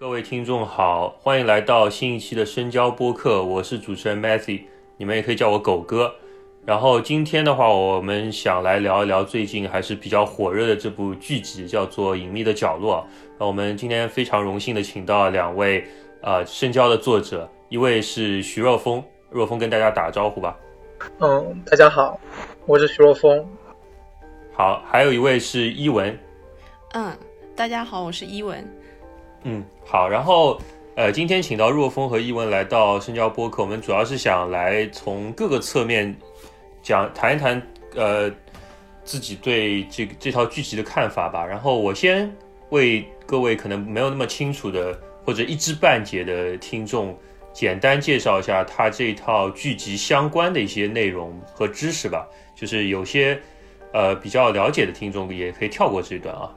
各位听众好，欢迎来到新一期的深交播客，我是主持人 Matthew，你们也可以叫我狗哥。然后今天的话，我们想来聊一聊最近还是比较火热的这部剧集，叫做《隐秘的角落》。那我们今天非常荣幸的请到两位呃深交的作者，一位是徐若风，若风跟大家打个招呼吧。嗯，大家好，我是徐若风。好，还有一位是伊文。嗯，大家好，我是伊文。嗯，好，然后呃，今天请到若风和伊文来到深交播客，我们主要是想来从各个侧面讲谈一谈呃自己对这个这套剧集的看法吧。然后我先为各位可能没有那么清楚的或者一知半解的听众，简单介绍一下他这套剧集相关的一些内容和知识吧。就是有些呃比较了解的听众也可以跳过这段啊。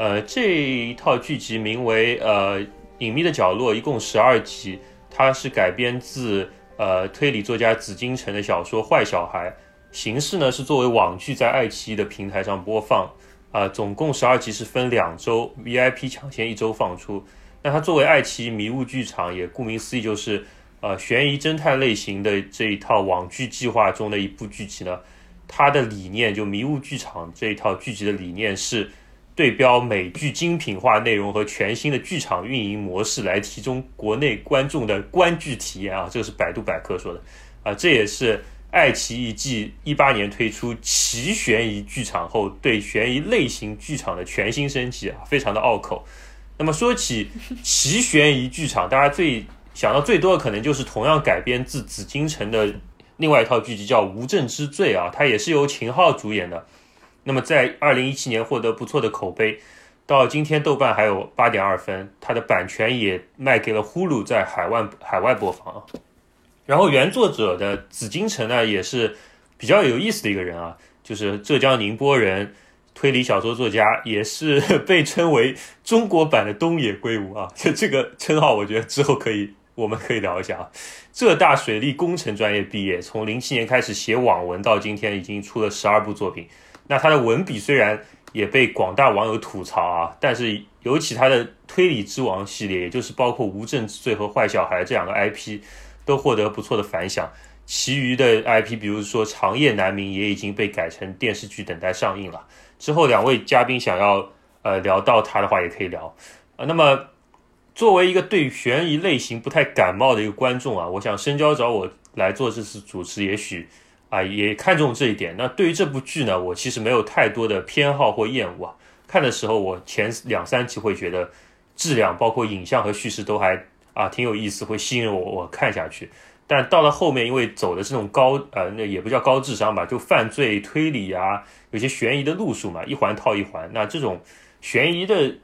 呃，这一套剧集名为《呃隐秘的角落》，一共十二集，它是改编自呃推理作家紫金陈的小说《坏小孩》，形式呢是作为网剧在爱奇艺的平台上播放，啊，总共十二集是分两周，VIP 抢先一周放出。那它作为爱奇艺迷雾剧场，也顾名思义就是呃悬疑侦探类型的这一套网剧计划中的一部剧集呢，它的理念就迷雾剧场这一套剧集的理念是。对标美剧精品化内容和全新的剧场运营模式来提供国内观众的观剧体验啊，这个是百度百科说的啊，这也是爱奇艺继一八年推出奇悬疑剧场后对悬疑类型剧场的全新升级啊，非常的拗口。那么说起奇悬疑剧场，大家最想到最多的可能就是同样改编自紫禁城的另外一套剧集叫《无证之罪》啊，它也是由秦昊主演的。那么在二零一七年获得不错的口碑，到今天豆瓣还有八点二分，它的版权也卖给了呼噜在海外海外播放啊。然后原作者的紫金城呢也是比较有意思的一个人啊，就是浙江宁波人，推理小说作家，也是被称为中国版的东野圭吾啊。就 这个称号，我觉得之后可以我们可以聊一下啊。浙大水利工程专业毕业，从零七年开始写网文，到今天已经出了十二部作品。那他的文笔虽然也被广大网友吐槽啊，但是尤其他的推理之王系列，也就是包括无证之罪和坏小孩这两个 IP，都获得不错的反响。其余的 IP，比如说长夜难明，也已经被改成电视剧，等待上映了。之后两位嘉宾想要呃聊到他的话，也可以聊啊。那么作为一个对悬疑类型不太感冒的一个观众啊，我想深交找我来做这次主持，也许。啊，也看重这一点。那对于这部剧呢，我其实没有太多的偏好或厌恶啊。看的时候，我前两三集会觉得质量，包括影像和叙事都还啊挺有意思，会吸引我我看下去。但到了后面，因为走的是那种高呃，那也不叫高智商吧，就犯罪推理啊，有些悬疑的路数嘛，一环套一环。那这种悬疑的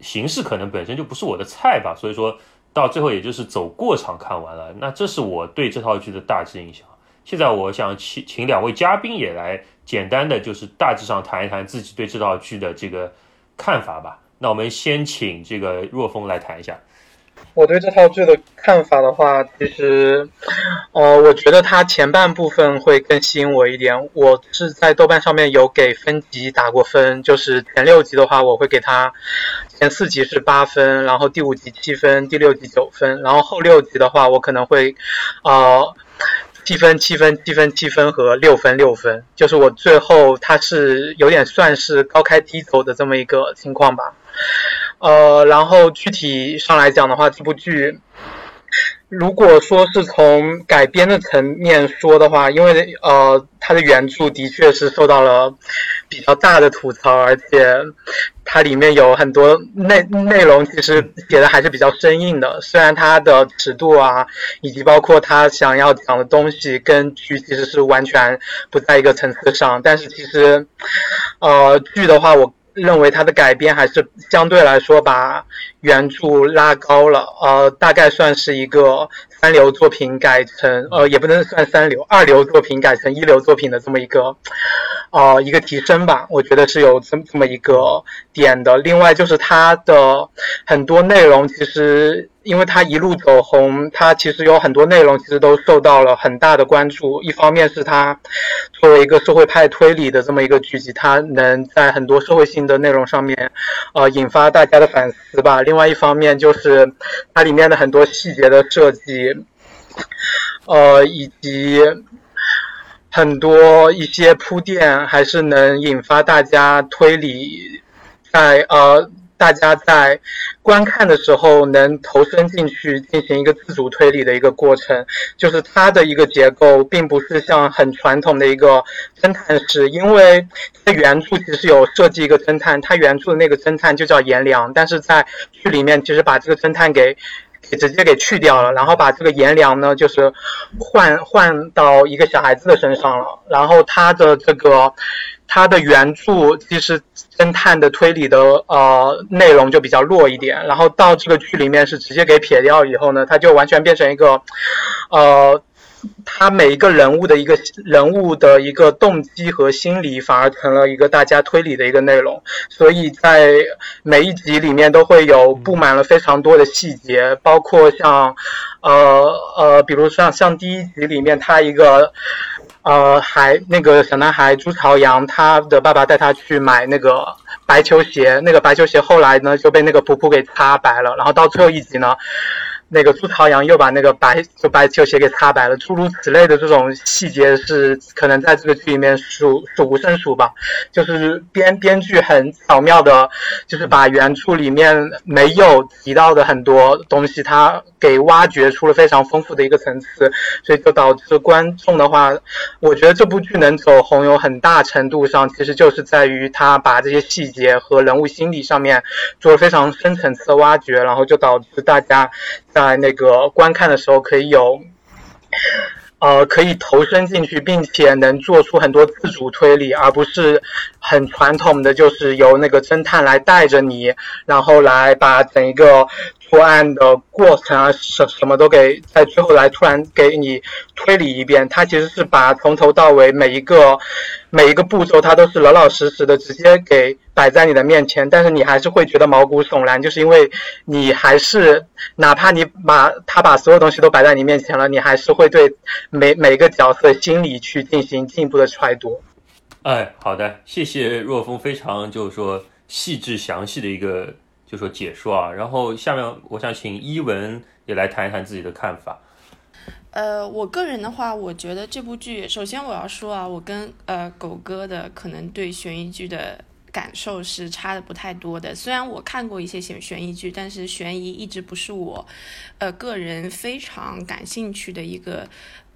形式可能本身就不是我的菜吧，所以说到最后也就是走过场看完了。那这是我对这套剧的大致印象。现在我想请请两位嘉宾也来简单的就是大致上谈一谈自己对这套剧的这个看法吧。那我们先请这个若风来谈一下。我对这套剧的看法的话，其实，呃，我觉得它前半部分会更吸引我一点。我是在豆瓣上面有给分级打过分，就是前六集的话，我会给它前四集是八分，然后第五集七分，第六集九分，然后后六集的话，我可能会，呃。七分、七分、七分、七分和六分、六分，就是我最后它是有点算是高开低走的这么一个情况吧。呃，然后具体上来讲的话，这部剧。如果说是从改编的层面说的话，因为呃，它的原著的确是受到了比较大的吐槽，而且它里面有很多内内容，其实写的还是比较生硬的。虽然它的尺度啊，以及包括他想要讲的东西，跟剧其实是完全不在一个层次上，但是其实，呃，剧的话，我认为它的改编还是相对来说把。原著拉高了，呃，大概算是一个三流作品改成，呃，也不能算三流，二流作品改成一流作品的这么一个，呃，一个提升吧。我觉得是有这么这么一个点的。另外就是它的很多内容，其实因为它一路走红，它其实有很多内容其实都受到了很大的关注。一方面是它作为一个社会派推理的这么一个剧集，它能在很多社会性的内容上面，呃，引发大家的反思吧。另外一方面就是它里面的很多细节的设计，呃，以及很多一些铺垫，还是能引发大家推理，在呃。大家在观看的时候能投身进去进行一个自主推理的一个过程，就是它的一个结构并不是像很传统的一个侦探式，因为在原著其实有设计一个侦探，它原著的那个侦探就叫颜良，但是在剧里面其实把这个侦探给给直接给去掉了，然后把这个颜良呢就是换换到一个小孩子的身上了，然后他的这个。它的原著其实侦探的推理的呃内容就比较弱一点，然后到这个剧里面是直接给撇掉以后呢，它就完全变成一个，呃，他每一个人物的一个人物的一个动机和心理反而成了一个大家推理的一个内容，所以在每一集里面都会有布满了非常多的细节，包括像呃呃，比如像像第一集里面他一个。呃，还那个小男孩朱朝阳，他的爸爸带他去买那个白球鞋，那个白球鞋后来呢就被那个普普给擦白了，然后到最后一集呢。那个朱朝阳又把那个白就白球鞋给擦白了，诸如此类的这种细节是可能在这个剧里面数数不胜数吧。就是编编剧很巧妙的，就是把原著里面没有提到的很多东西，他给挖掘出了非常丰富的一个层次，所以就导致观众的话，我觉得这部剧能走红，有很大程度上其实就是在于他把这些细节和人物心理上面做了非常深层次的挖掘，然后就导致大家。在那个观看的时候，可以有，呃，可以投身进去，并且能做出很多自主推理，而不是很传统的，就是由那个侦探来带着你，然后来把整一个。破案的过程啊，什什么都给在最后来突然给你推理一遍，他其实是把从头到尾每一个每一个步骤，他都是老老实实的直接给摆在你的面前，但是你还是会觉得毛骨悚然，就是因为你还是哪怕你把他把所有东西都摆在你面前了，你还是会对每每个角色心理去进行进一步的揣度。哎，好的，谢谢若风，非常就是说细致详细的一个。就说解说啊，然后下面我想请伊文也来谈一谈自己的看法。呃，我个人的话，我觉得这部剧，首先我要说啊，我跟呃狗哥的可能对悬疑剧的感受是差的不太多的。虽然我看过一些悬悬疑剧，但是悬疑一直不是我呃个人非常感兴趣的一个。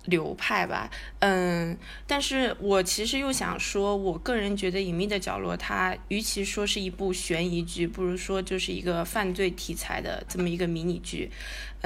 流派吧，嗯，但是我其实又想说，我个人觉得《隐秘的角落》它与其说是一部悬疑剧，不如说就是一个犯罪题材的这么一个迷你剧。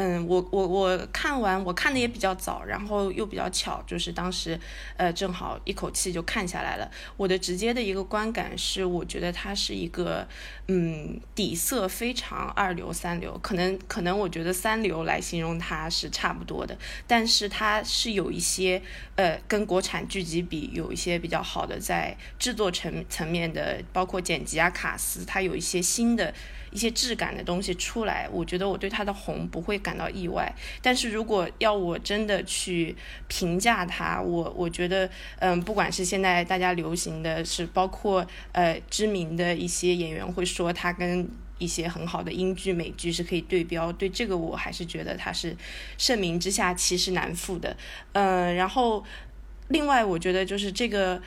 嗯，我我我看完，我看的也比较早，然后又比较巧，就是当时，呃，正好一口气就看下来了。我的直接的一个观感是，我觉得它是一个，嗯，底色非常二流三流，可能可能我觉得三流来形容它是差不多的，但是它是有一些，呃，跟国产剧集比有一些比较好的在制作层层面的，包括剪辑啊、卡斯，它有一些新的。一些质感的东西出来，我觉得我对它的红不会感到意外。但是如果要我真的去评价它，我我觉得，嗯，不管是现在大家流行的是，包括呃知名的一些演员会说它跟一些很好的英剧、美剧是可以对标，对这个我还是觉得它是盛名之下其实难副的。嗯，然后另外我觉得就是这个。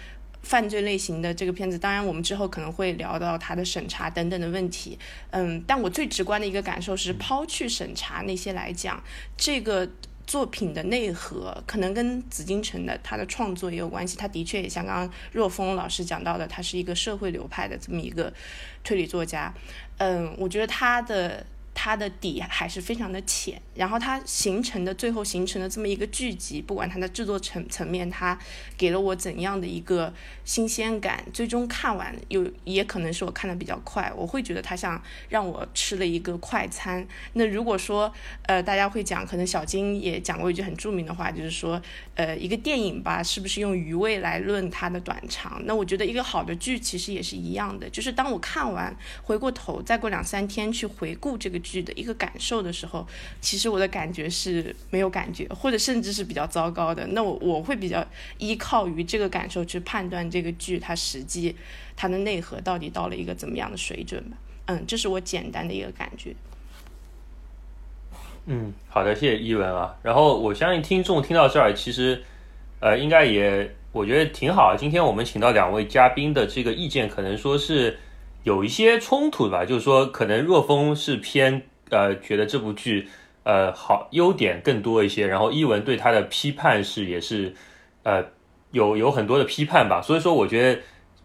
犯罪类型的这个片子，当然我们之后可能会聊到它的审查等等的问题，嗯，但我最直观的一个感受是，抛去审查那些来讲，这个作品的内核可能跟紫禁城的他的创作也有关系。他的确也像刚刚若风老师讲到的，他是一个社会流派的这么一个推理作家，嗯，我觉得他的。它的底还是非常的浅，然后它形成的最后形成的这么一个剧集，不管它的制作层层面，它给了我怎样的一个新鲜感，最终看完有也可能是我看的比较快，我会觉得它像让我吃了一个快餐。那如果说呃大家会讲，可能小金也讲过一句很著名的话，就是说呃一个电影吧，是不是用余味来论它的短长？那我觉得一个好的剧其实也是一样的，就是当我看完回过头，再过两三天去回顾这个。剧剧的一个感受的时候，其实我的感觉是没有感觉，或者甚至是比较糟糕的。那我我会比较依靠于这个感受去判断这个剧它实际它的内核到底到了一个怎么样的水准吧。嗯，这是我简单的一个感觉。嗯，好的，谢谢伊文啊。然后我相信听众听到这儿，其实呃，应该也我觉得挺好。今天我们请到两位嘉宾的这个意见，可能说是有一些冲突吧。就是说，可能若风是偏呃觉得这部剧呃好优点更多一些，然后伊文对他的批判是也是呃有有很多的批判吧。所以说，我觉得。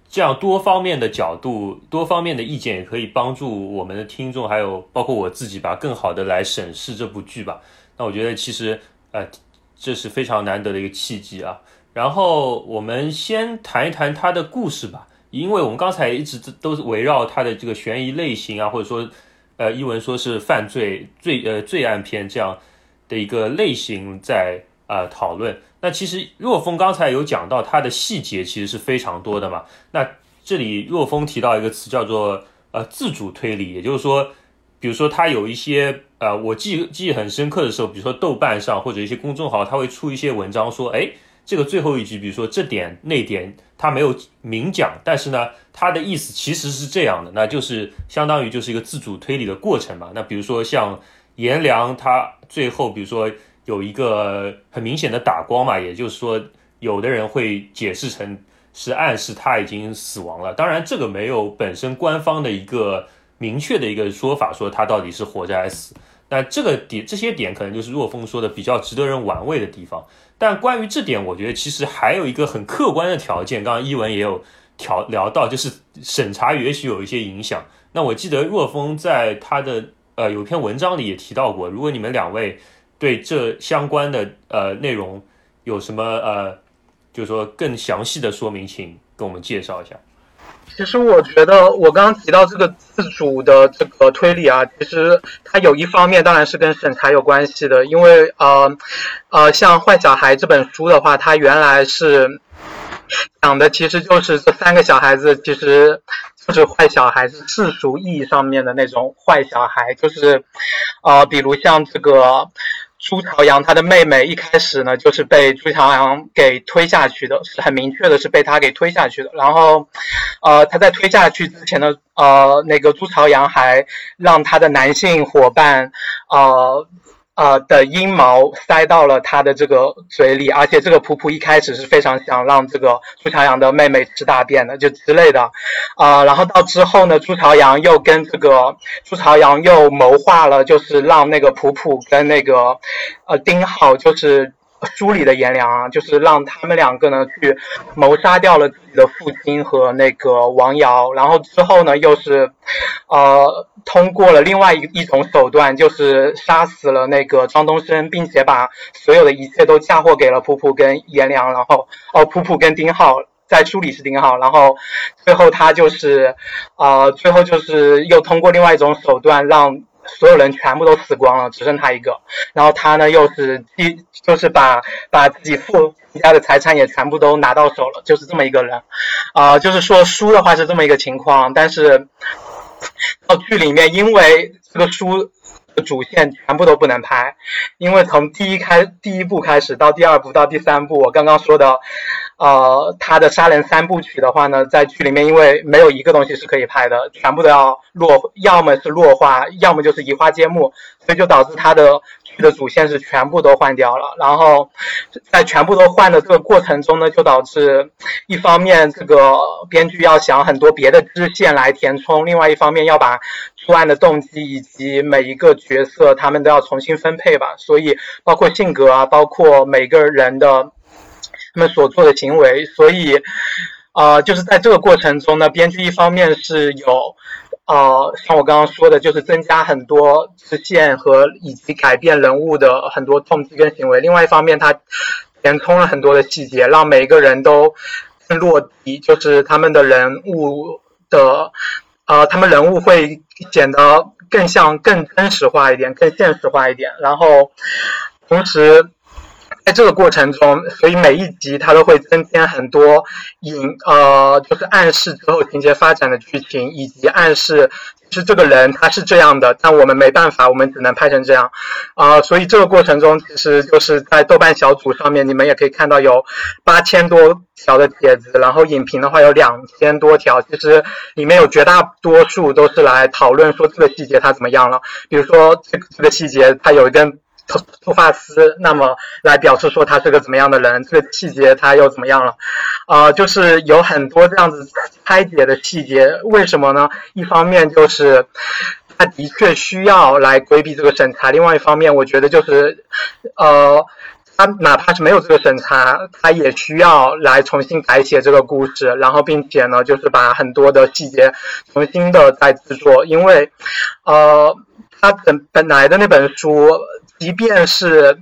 这样多方面的角度、多方面的意见，也可以帮助我们的听众，还有包括我自己吧，更好的来审视这部剧吧。那我觉得其实，呃，这是非常难得的一个契机啊。然后我们先谈一谈它的故事吧，因为我们刚才一直都是围绕它的这个悬疑类型啊，或者说，呃，一文说是犯罪罪呃罪案片这样的一个类型在啊讨论。那其实若风刚才有讲到，它的细节其实是非常多的嘛。那这里若风提到一个词叫做呃自主推理，也就是说，比如说他有一些呃我记记忆很深刻的时候，比如说豆瓣上或者一些公众号，他会出一些文章说，哎，这个最后一句，比如说这点那点他没有明讲，但是呢，他的意思其实是这样的，那就是相当于就是一个自主推理的过程嘛。那比如说像颜良他最后比如说。有一个很明显的打光嘛，也就是说，有的人会解释成是暗示他已经死亡了。当然，这个没有本身官方的一个明确的一个说法，说他到底是活着还是死。那这个点，这些点可能就是若风说的比较值得人玩味的地方。但关于这点，我觉得其实还有一个很客观的条件，刚刚一文也有调聊到，就是审查也许有一些影响。那我记得若风在他的呃有篇文章里也提到过，如果你们两位。对这相关的呃内容有什么呃，就是说更详细的说明，请跟我们介绍一下。其实我觉得我刚刚提到这个自主的这个推理啊，其实它有一方面当然是跟审查有关系的，因为呃呃，像《坏小孩》这本书的话，它原来是讲的其实就是这三个小孩子，其实就是坏小孩，是世俗意义上面的那种坏小孩，就是呃，比如像这个。朱朝阳他的妹妹一开始呢，就是被朱朝阳给推下去的，是很明确的，是被他给推下去的。然后，呃，他在推下去之前呢，呃，那个朱朝阳还让他的男性伙伴，呃。呃的阴毛塞到了他的这个嘴里，而且这个普普一开始是非常想让这个朱朝阳的妹妹吃大便的，就之类的，啊，然后到之后呢，朱朝阳又跟这个朱朝阳又谋划了，就是让那个普普跟那个呃丁浩就是。书里的颜良啊，就是让他们两个呢去谋杀掉了自己的父亲和那个王瑶，然后之后呢又是，呃，通过了另外一一种手段，就是杀死了那个张东升，并且把所有的一切都嫁祸给了普普跟颜良，然后哦，普普跟丁浩在书里是丁浩，然后最后他就是，呃，最后就是又通过另外一种手段让。所有人全部都死光了，只剩他一个。然后他呢，又是第，就是把把自己父家的财产也全部都拿到手了，就是这么一个人。啊，就是说书的话是这么一个情况，但是到剧里面，因为这个书的主线全部都不能拍，因为从第一开第一部开始到第二部到第三部，我刚刚说的。呃，他的杀人三部曲的话呢，在剧里面因为没有一个东西是可以拍的，全部都要落，要么是落花，要么就是移花接木，所以就导致他的剧的主线是全部都换掉了。然后在全部都换的这个过程中呢，就导致一方面这个编剧要想很多别的支线来填充，另外一方面要把作案的动机以及每一个角色他们都要重新分配吧，所以包括性格啊，包括每个人的。他们所做的行为，所以，呃，就是在这个过程中呢，编剧一方面是有，呃，像我刚刚说的，就是增加很多支线和以及改变人物的很多动机跟行为；另外一方面，他填充了很多的细节，让每一个人都更落地，就是他们的人物的，呃，他们人物会显得更像、更真实化一点、更现实化一点，然后同时。在这个过程中，所以每一集它都会增添很多引呃，就是暗示之后情节发展的剧情，以及暗示是这个人他是这样的，但我们没办法，我们只能拍成这样啊。所以这个过程中，其实就是在豆瓣小组上面，你们也可以看到有八千多条的帖子，然后影评的话有两千多条，其实里面有绝大多数都是来讨论说这个细节它怎么样了，比如说这个细节它有一根。头头发丝，那么来表示说他是个怎么样的人，这个细节他又怎么样了？啊，就是有很多这样子拆解的细节，为什么呢？一方面就是他的确需要来规避这个审查，另外一方面我觉得就是，呃，他哪怕是没有这个审查，他也需要来重新改写这个故事，然后并且呢，就是把很多的细节重新的再制作，因为，呃，他本本来的那本书。即便是，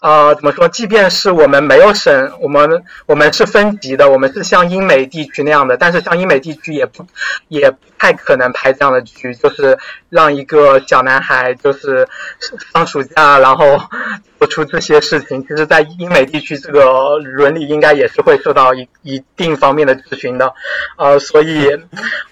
呃，怎么说？即便是我们没有省，我们我们是分级的，我们是像英美地区那样的，但是像英美地区也不也太可能拍这样的剧，就是让一个小男孩就是放暑假，然后做出这些事情。其实，在英美地区，这个伦理应该也是会受到一一定方面的质询的，呃，所以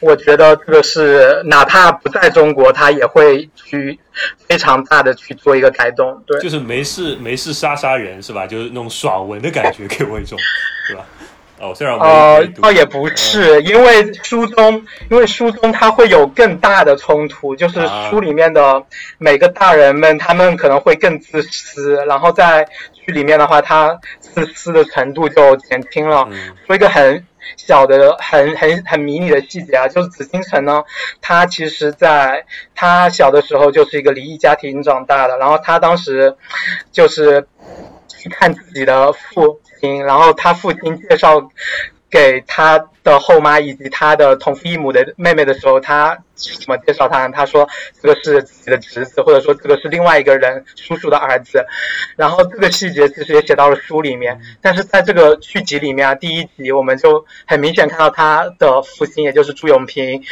我觉得这个是哪怕不在中国，他也会去。非常大的去做一个改动，对，就是没事没事杀杀人是吧？就是那种爽文的感觉给我一种，是吧？哦，虽然呃，倒也不是，因为书中，因为书中它会有更大的冲突，就是书里面的每个大人们，他们可能会更自私，然后在剧里面的话，他自私的程度就减轻了。说一个很。小的很很很迷你的细节啊，就是紫禁城呢，他其实在他小的时候就是一个离异家庭长大的，然后他当时就是去看自己的父亲，然后他父亲介绍给他的后妈以及他的同父异母的妹妹的时候，他。怎么介绍他？他说这个是自己的侄子，或者说这个是另外一个人叔叔的儿子。然后这个细节其实也写到了书里面，但是在这个续集里面啊，第一集我们就很明显看到他的父亲，也就是朱永平，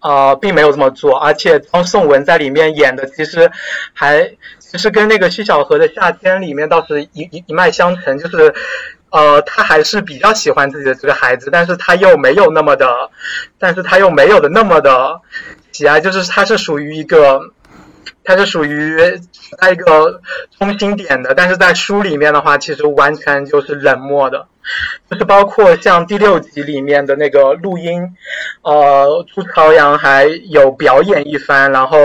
呃，并没有这么做。而且张颂文在里面演的其实还其实跟那个徐小河的夏天里面倒是一一一脉相承，就是。呃，他还是比较喜欢自己的这个孩子，但是他又没有那么的，但是他又没有的那么的喜爱，就是他是属于一个。它是属于在一个中心点的，但是在书里面的话，其实完全就是冷漠的，就是包括像第六集里面的那个录音，呃，朱朝阳还有表演一番，然后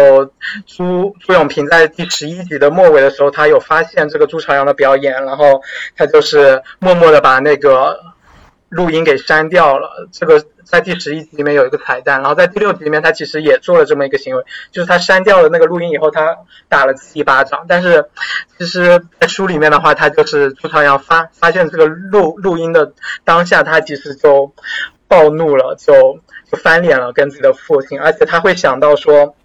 朱朱永平在第十一集的末尾的时候，他有发现这个朱朝阳的表演，然后他就是默默的把那个录音给删掉了，这个。在第十一集里面有一个彩蛋，然后在第六集里面，他其实也做了这么一个行为，就是他删掉了那个录音以后，他打了自己一巴掌。但是，其实，在书里面的话，他就是朱朝阳发发现这个录录音的当下，他其实就暴怒了，就就翻脸了，跟自己的父亲，而且他会想到说，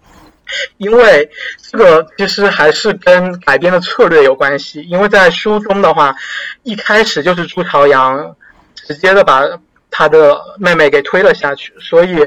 因为这个其实还是跟改编的策略有关系，因为在书中的话，一开始就是朱朝阳直接的把。他的妹妹给推了下去，所以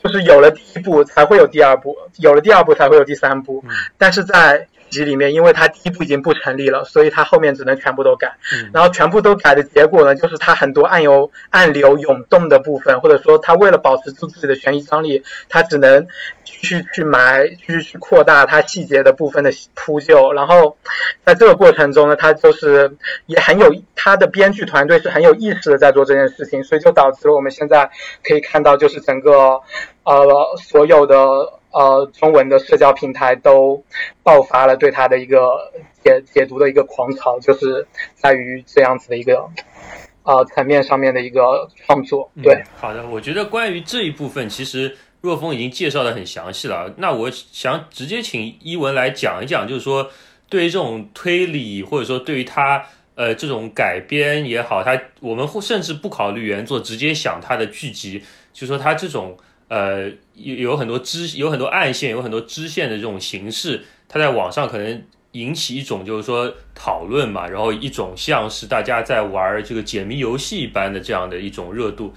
就是有了第一步才会有第二步，有了第二步才会有第三步。但是在集里面，因为他第一部已经不成立了，所以他后面只能全部都改。然后全部都改的结果呢，就是他很多暗流暗流涌动的部分，或者说他为了保持住自己的悬疑张力，他只能。去去埋，去去扩大它细节的部分的铺就，然后在这个过程中呢，他就是也很有他的编剧团队是很有意识的在做这件事情，所以就导致了我们现在可以看到，就是整个呃所有的呃中文的社交平台都爆发了对他的一个解解读的一个狂潮，就是在于这样子的一个呃层面上面的一个创作。对，好的，我觉得关于这一部分，其实。若风已经介绍的很详细了，那我想直接请伊文来讲一讲，就是说对于这种推理，或者说对于他呃这种改编也好，他我们甚至不考虑原作，直接想他的剧集，就说他这种呃有有很多支有很多暗线，有很多支线的这种形式，它在网上可能引起一种就是说讨论嘛，然后一种像是大家在玩这个解谜游戏一般的这样的一种热度。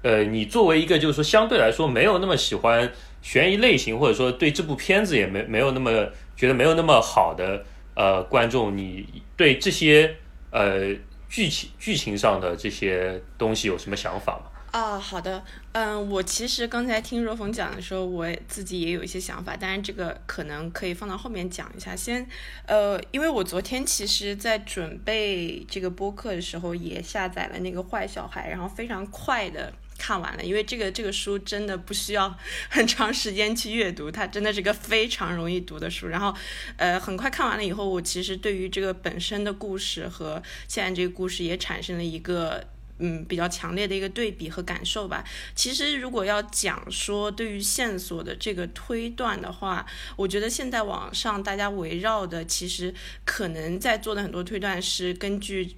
呃，你作为一个就是说相对来说没有那么喜欢悬疑类型，或者说对这部片子也没没有那么觉得没有那么好的呃观众，你对这些呃剧情剧情上的这些东西有什么想法吗？啊，好的，嗯，我其实刚才听若风讲的时候，我自己也有一些想法，但是这个可能可以放到后面讲一下。先，呃，因为我昨天其实在准备这个播客的时候，也下载了那个坏小孩，然后非常快的看完了，因为这个这个书真的不需要 很长时间去阅读，它真的是个非常容易读的书。然后，呃，很快看完了以后，我其实对于这个本身的故事和现在这个故事也产生了一个。嗯，比较强烈的一个对比和感受吧。其实，如果要讲说对于线索的这个推断的话，我觉得现在网上大家围绕的，其实可能在做的很多推断是根据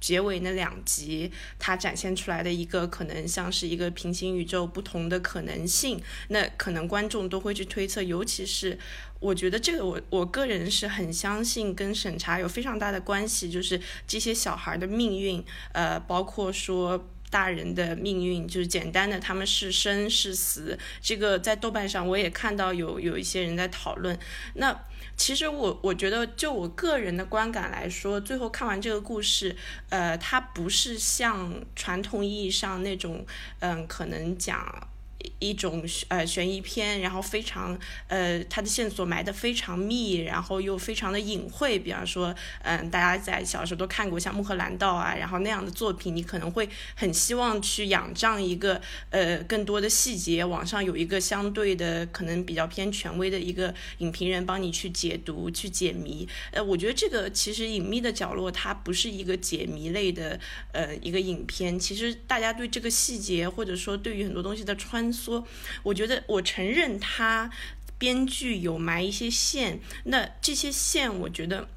结尾那两集它展现出来的一个可能像是一个平行宇宙不同的可能性，那可能观众都会去推测，尤其是。我觉得这个我我个人是很相信跟审查有非常大的关系，就是这些小孩的命运，呃，包括说大人的命运，就是简单的他们是生是死，这个在豆瓣上我也看到有有一些人在讨论。那其实我我觉得就我个人的观感来说，最后看完这个故事，呃，它不是像传统意义上那种，嗯，可能讲。一种呃悬疑片，然后非常呃它的线索埋得非常密，然后又非常的隐晦。比方说，嗯，大家在小时候都看过像《穆赫兰道》啊，然后那样的作品，你可能会很希望去仰仗一个呃更多的细节。网上有一个相对的可能比较偏权威的一个影评人帮你去解读、去解谜。呃，我觉得这个其实《隐秘的角落》它不是一个解谜类的呃一个影片。其实大家对这个细节或者说对于很多东西的穿。说，我觉得我承认他编剧有埋一些线，那这些线我觉得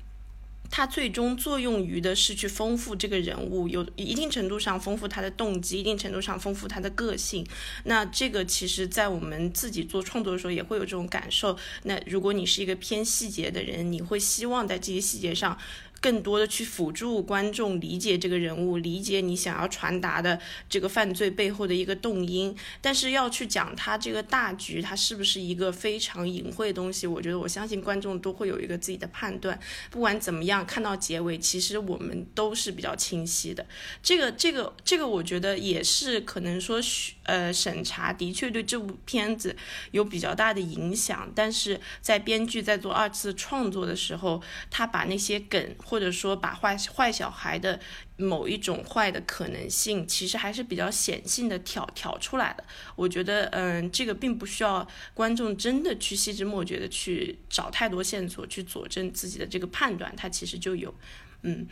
他最终作用于的是去丰富这个人物，有一定程度上丰富他的动机，一定程度上丰富他的个性。那这个其实，在我们自己做创作的时候也会有这种感受。那如果你是一个偏细节的人，你会希望在这些细节上。更多的去辅助观众理解这个人物，理解你想要传达的这个犯罪背后的一个动因。但是要去讲他这个大局，它是不是一个非常隐晦的东西？我觉得我相信观众都会有一个自己的判断。不管怎么样，看到结尾，其实我们都是比较清晰的。这个、这个、这个，我觉得也是可能说，呃，审查的确对这部片子有比较大的影响。但是在编剧在做二次创作的时候，他把那些梗。或者说，把坏坏小孩的某一种坏的可能性，其实还是比较显性的挑挑出来的。我觉得，嗯，这个并不需要观众真的去细枝末节的去找太多线索去佐证自己的这个判断，它其实就有，嗯。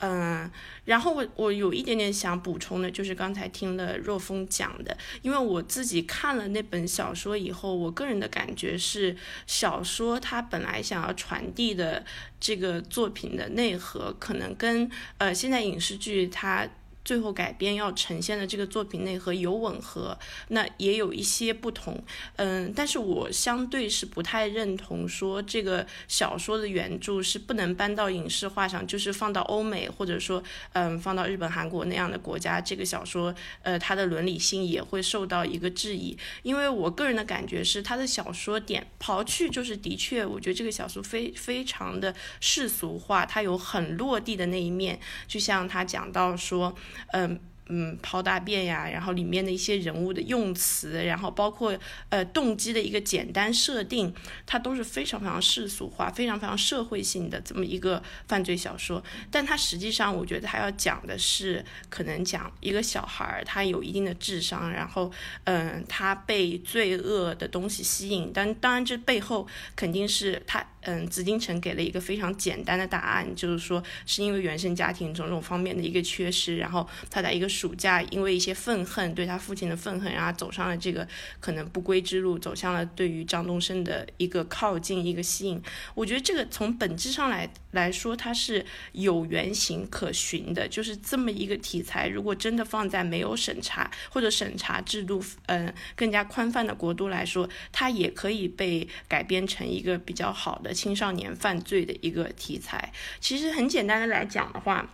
嗯，然后我我有一点点想补充的，就是刚才听了若风讲的，因为我自己看了那本小说以后，我个人的感觉是，小说它本来想要传递的这个作品的内核，可能跟呃现在影视剧它。最后改编要呈现的这个作品内核有吻合，那也有一些不同，嗯，但是我相对是不太认同说这个小说的原著是不能搬到影视化上，就是放到欧美或者说嗯放到日本、韩国那样的国家，这个小说呃它的伦理性也会受到一个质疑。因为我个人的感觉是，他的小说点刨去就是的确，我觉得这个小说非非常的世俗化，它有很落地的那一面，就像他讲到说。嗯。嗯，抛大便呀，然后里面的一些人物的用词，然后包括呃动机的一个简单设定，它都是非常非常世俗化、非常非常社会性的这么一个犯罪小说。但它实际上，我觉得它要讲的是，可能讲一个小孩儿，他有一定的智商，然后嗯，他被罪恶的东西吸引。但当然，这背后肯定是他嗯，紫禁城给了一个非常简单的答案，就是说是因为原生家庭种种方面的一个缺失，然后他在一个。暑假因为一些愤恨，对他父亲的愤恨，然后走上了这个可能不归之路，走向了对于张东升的一个靠近、一个吸引。我觉得这个从本质上来来说，它是有原型可循的。就是这么一个题材，如果真的放在没有审查或者审查制度嗯更加宽泛的国度来说，它也可以被改编成一个比较好的青少年犯罪的一个题材。其实很简单的来讲的话。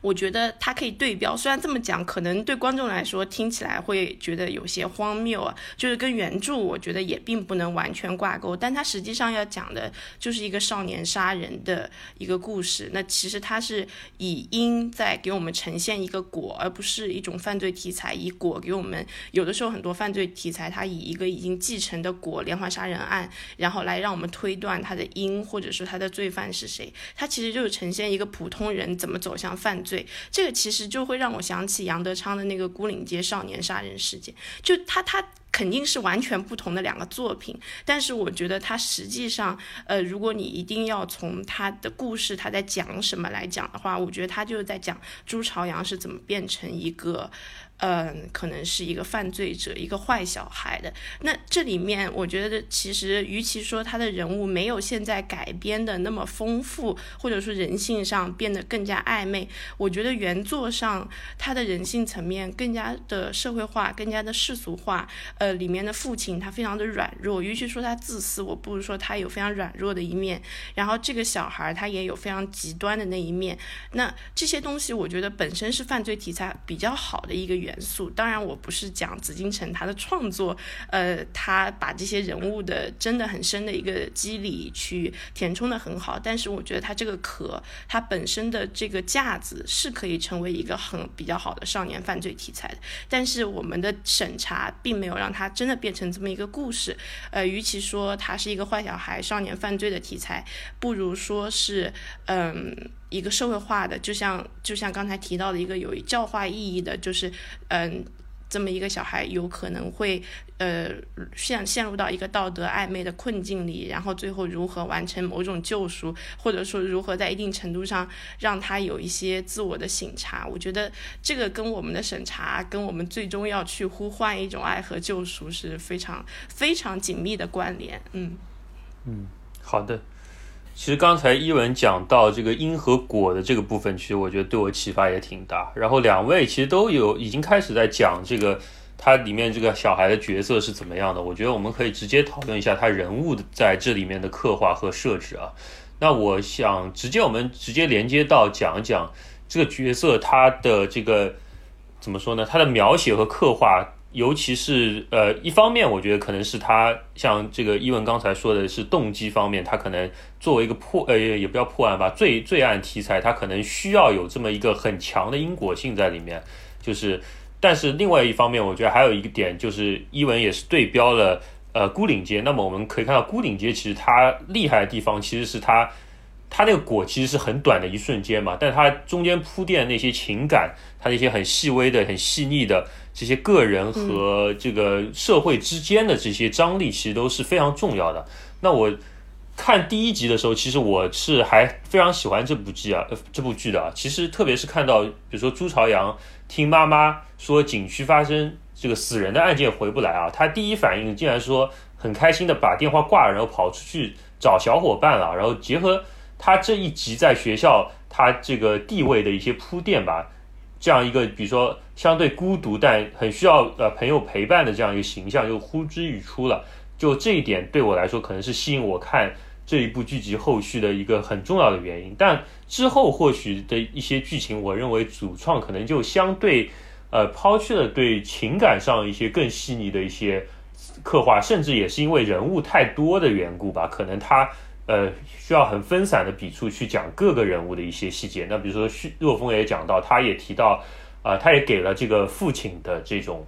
我觉得它可以对标，虽然这么讲，可能对观众来说听起来会觉得有些荒谬啊，就是跟原著我觉得也并不能完全挂钩，但它实际上要讲的就是一个少年杀人的一个故事。那其实它是以因在给我们呈现一个果，而不是一种犯罪题材以果给我们。有的时候很多犯罪题材它以一个已经继承的果连环杀人案，然后来让我们推断它的因，或者说它的罪犯是谁。它其实就是呈现一个普通人怎么走向犯。犯罪，这个其实就会让我想起杨德昌的那个孤岭街少年杀人事件，就他他肯定是完全不同的两个作品，但是我觉得他实际上，呃，如果你一定要从他的故事他在讲什么来讲的话，我觉得他就是在讲朱朝阳是怎么变成一个。嗯，可能是一个犯罪者，一个坏小孩的。那这里面，我觉得其实，与其说他的人物没有现在改编的那么丰富，或者说人性上变得更加暧昧，我觉得原作上他的人性层面更加的社会化，更加的世俗化。呃，里面的父亲他非常的软弱，与其说他自私，我不如说他有非常软弱的一面。然后这个小孩他也有非常极端的那一面。那这些东西，我觉得本身是犯罪题材比较好的一个原。元素，当然我不是讲紫禁城他的创作，呃，他把这些人物的真的很深的一个机理去填充的很好，但是我觉得他这个壳，它本身的这个架子是可以成为一个很比较好的少年犯罪题材的，但是我们的审查并没有让它真的变成这么一个故事，呃，与其说它是一个坏小孩少年犯罪的题材，不如说是，嗯。一个社会化的，就像就像刚才提到的一个有教化意义的，就是嗯，这么一个小孩有可能会呃陷陷入到一个道德暧昧的困境里，然后最后如何完成某种救赎，或者说如何在一定程度上让他有一些自我的醒察。我觉得这个跟我们的审查，跟我们最终要去呼唤一种爱和救赎是非常非常紧密的关联。嗯嗯，好的。其实刚才伊文讲到这个因和果的这个部分，其实我觉得对我启发也挺大。然后两位其实都有已经开始在讲这个它里面这个小孩的角色是怎么样的。我觉得我们可以直接讨论一下他人物的在这里面的刻画和设置啊。那我想直接我们直接连接到讲一讲这个角色他的这个怎么说呢？他的描写和刻画。尤其是呃，一方面我觉得可能是他像这个伊文刚才说的是动机方面，他可能作为一个破呃也不要破案吧，罪罪案题材，他可能需要有这么一个很强的因果性在里面。就是，但是另外一方面，我觉得还有一个点就是伊文也是对标了呃孤岭街。那么我们可以看到孤岭街其实它厉害的地方其实是它它那个果其实是很短的一瞬间嘛，但它中间铺垫那些情感，它那些很细微的、很细腻的。这些个人和这个社会之间的这些张力，其实都是非常重要的。那我看第一集的时候，其实我是还非常喜欢这部剧啊，这部剧的啊。其实特别是看到，比如说朱朝阳听妈妈说景区发生这个死人的案件回不来啊，他第一反应竟然说很开心的把电话挂了，然后跑出去找小伙伴了。然后结合他这一集在学校他这个地位的一些铺垫吧。这样一个，比如说相对孤独但很需要呃朋友陪伴的这样一个形象，就呼之欲出了。就这一点对我来说，可能是吸引我看这一部剧集后续的一个很重要的原因。但之后或许的一些剧情，我认为主创可能就相对呃抛去了对情感上一些更细腻的一些刻画，甚至也是因为人物太多的缘故吧，可能他。呃，需要很分散的笔触去讲各个人物的一些细节。那比如说，若风也讲到，他也提到，啊，他也给了这个父亲的这种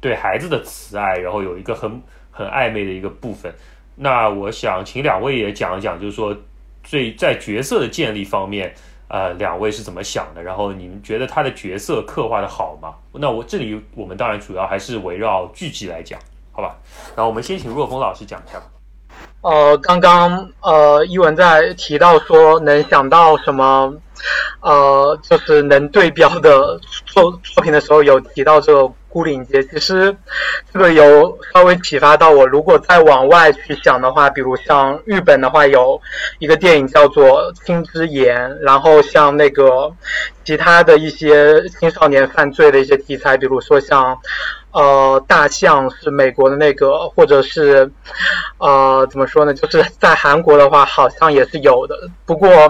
对孩子的慈爱，然后有一个很很暧昧的一个部分。那我想请两位也讲一讲，就是说，最在角色的建立方面，呃，两位是怎么想的？然后你们觉得他的角色刻画的好吗？那我这里我们当然主要还是围绕剧集来讲，好吧？然后我们先请若风老师讲一下吧。呃，刚刚呃，一文在提到说能想到什么，呃，就是能对标的作作品的时候，有提到这个《孤岭街》。其实这个有稍微启发到我。如果再往外去想的话，比如像日本的话，有一个电影叫做《青之言》，然后像那个其他的一些青少年犯罪的一些题材，比如说像。呃，大象是美国的那个，或者是，呃，怎么说呢？就是在韩国的话，好像也是有的。不过，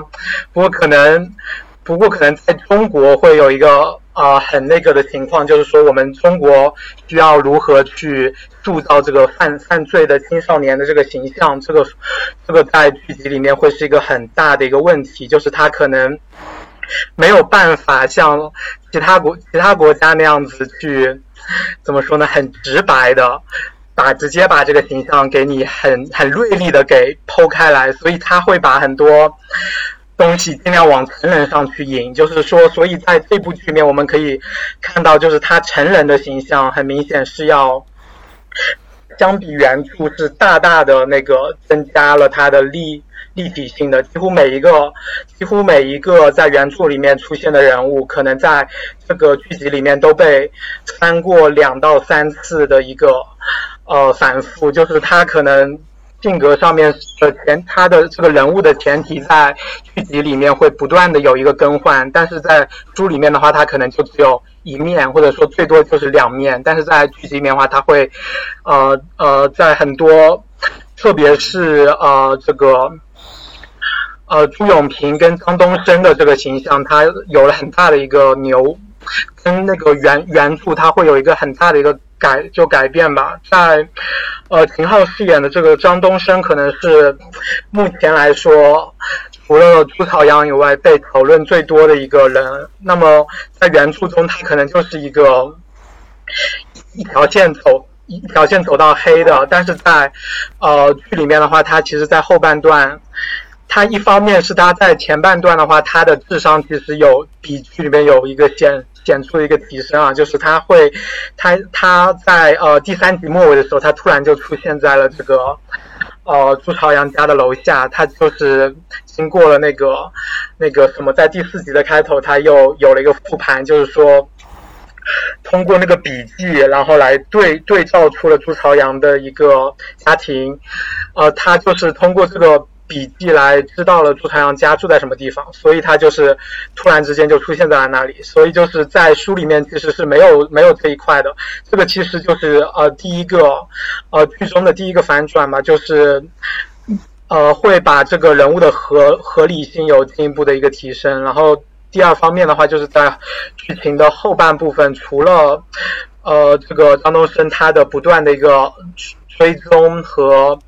不过可能不过可能在中国会有一个呃很那个的情况，就是说我们中国需要如何去塑造这个犯犯罪的青少年的这个形象，这个这个在剧集里面会是一个很大的一个问题，就是他可能没有办法像其他国其他国家那样子去怎么说呢，很直白的。把直接把这个形象给你很很锐利的给剖开来，所以他会把很多东西尽量往成人上去引，就是说，所以在这部剧里面我们可以看到，就是他成人的形象很明显是要相比原著是大大的那个增加了他的立立体性的，几乎每一个几乎每一个在原著里面出现的人物，可能在这个剧集里面都被翻过两到三次的一个。呃，反复就是他可能性格上面的前，他的这个人物的前提在剧集里面会不断的有一个更换，但是在书里面的话，他可能就只有一面，或者说最多就是两面，但是在剧集里面的话，他会呃呃，在很多，特别是呃这个呃朱永平跟张东升的这个形象，他有了很大的一个牛，跟那个原原著他会有一个很大的一个。改就改变吧，在呃秦昊饰演的这个张东升可能是目前来说除了朱朝阳以外被讨论最多的一个人。那么在原著中，他可能就是一个一条线走一条线走到黑的，但是在呃剧里面的话，他其实在后半段。他一方面是他在前半段的话，他的智商其实有比剧里面有一个显显出一个提升啊，就是他会，他他在呃第三集末尾的时候，他突然就出现在了这个呃朱朝阳家的楼下，他就是经过了那个那个什么，在第四集的开头，他又有了一个复盘，就是说通过那个笔记，然后来对对照出了朱朝阳的一个家庭，呃，他就是通过这个。笔记来知道了朱朝阳家住在什么地方，所以他就是突然之间就出现在了那里。所以就是在书里面其实是没有没有这一块的。这个其实就是呃第一个呃剧中的第一个反转嘛，就是呃会把这个人物的合合理性有进一步的一个提升。然后第二方面的话，就是在剧情的后半部分，除了呃这个张东升他的不断的一个。追踪和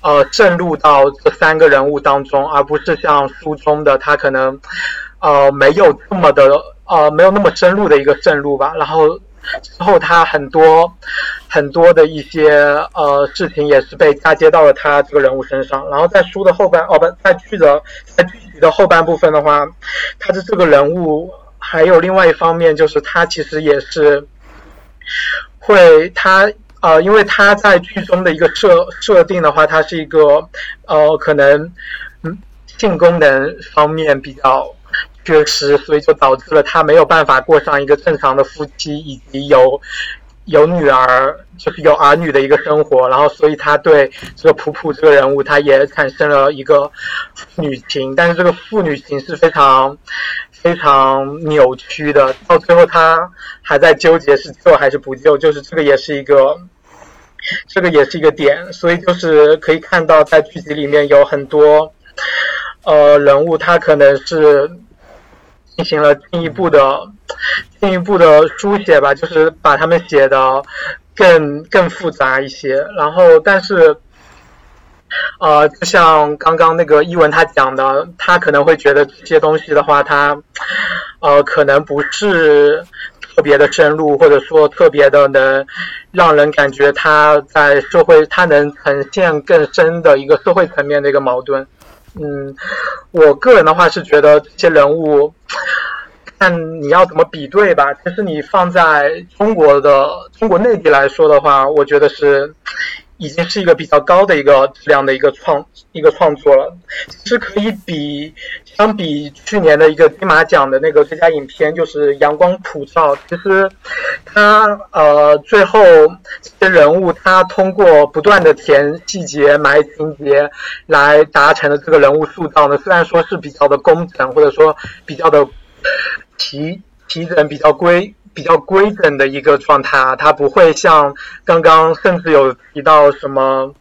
呃渗入到这三个人物当中，而不是像书中的他可能呃没有这么的呃没有那么深入的一个渗入吧。然后之后他很多很多的一些呃事情也是被嫁接到了他这个人物身上。然后在书的后半哦不在剧的在剧集的后半部分的话，他的这个人物还有另外一方面就是他其实也是会他。呃，因为他在剧中的一个设设定的话，他是一个呃，可能嗯性功能方面比较缺失，所以就导致了他没有办法过上一个正常的夫妻以及有有女儿就是有儿女的一个生活。然后，所以他对这个普普这个人物，他也产生了一个女情，但是这个父女情是非常。非常扭曲的，到最后他还在纠结是救还是不救，就是这个也是一个，这个也是一个点，所以就是可以看到在剧集里面有很多，呃人物他可能是进行了进一步的进一步的书写吧，就是把他们写的更更复杂一些，然后但是。呃，就像刚刚那个伊文他讲的，他可能会觉得这些东西的话，他呃可能不是特别的深入，或者说特别的能让人感觉他在社会他能呈现更深的一个社会层面的一个矛盾。嗯，我个人的话是觉得这些人物，看你要怎么比对吧。其实你放在中国的中国内地来说的话，我觉得是。已经是一个比较高的一个质量的一个创一个创作了，其实可以比相比去年的一个金马奖的那个最佳影片，就是《阳光普照》。其实他呃最后这些人物他通过不断的填细节、埋情节来达成的这个人物塑造呢，虽然说是比较的工整，或者说比较的齐齐整、比较规。比较规整的一个状态啊，它不会像刚刚甚至有提到什么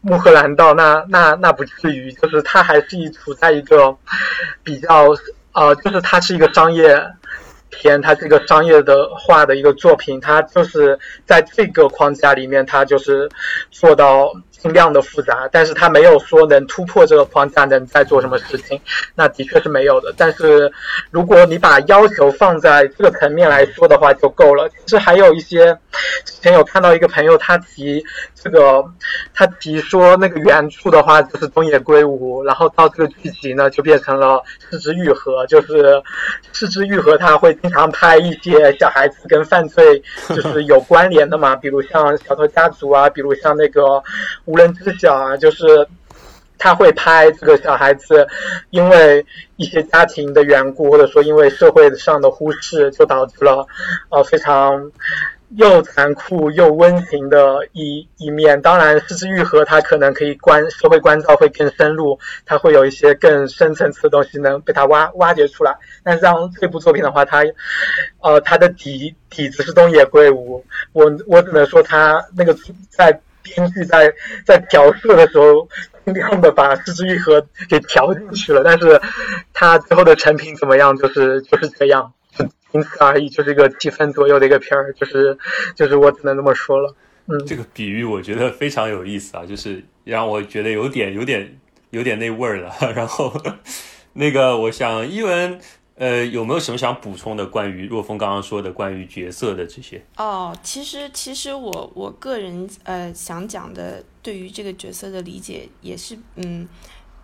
穆赫兰道，那那那不至于，就是它还是处在一个比较呃，就是它是一个商业片，它是一个商业的画的一个作品，它就是在这个框架里面，它就是做到。尽量的复杂，但是他没有说能突破这个框架，能再做什么事情，那的确是没有的。但是如果你把要求放在这个层面来说的话，就够了。其实还有一些，之前有看到一个朋友他提这个，他提说那个原著的话就是东野圭吾，然后到这个剧集呢就变成了四之愈合，就是四之愈合他会经常拍一些小孩子跟犯罪就是有关联的嘛，比如像小偷家族啊，比如像那个。无人知晓啊，就是他会拍这个小孩子，因为一些家庭的缘故，或者说因为社会上的忽视，就导致了呃非常又残酷又温情的一一面。当然，失之愈合，它可能可以关社会关照会更深入，它会有一些更深层次的东西能被它挖挖掘出来。但是像这部作品的话，它呃它的底底子是东野圭吾，我我只能说他那个在。编剧在在调色的时候，尽量的把四之愈合给调进去了，但是它最后的成品怎么样，就是就是这样，仅此而已，就是一个七分左右的一个片儿，就是就是我只能这么说了。嗯，这个比喻我觉得非常有意思啊，就是让我觉得有点有点有点那味儿了。然后那个，我想一文。呃，有没有什么想补充的？关于若风刚刚说的关于角色的这些？哦，其实其实我我个人呃想讲的，对于这个角色的理解也是嗯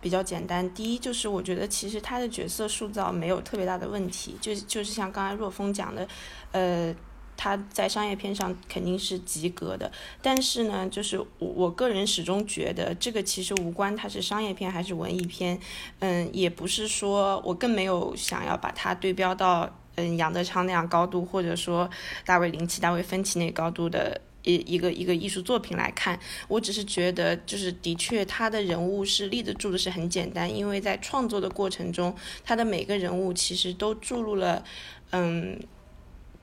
比较简单。第一就是我觉得其实他的角色塑造没有特别大的问题，就就是像刚才若风讲的，呃。他在商业片上肯定是及格的，但是呢，就是我我个人始终觉得这个其实无关它是商业片还是文艺片，嗯，也不是说我更没有想要把它对标到嗯杨德昌那样高度，或者说大卫林奇、大卫芬奇那高度的一一个一个艺术作品来看，我只是觉得就是的确他的人物是立得住的，是很简单，因为在创作的过程中，他的每个人物其实都注入了嗯。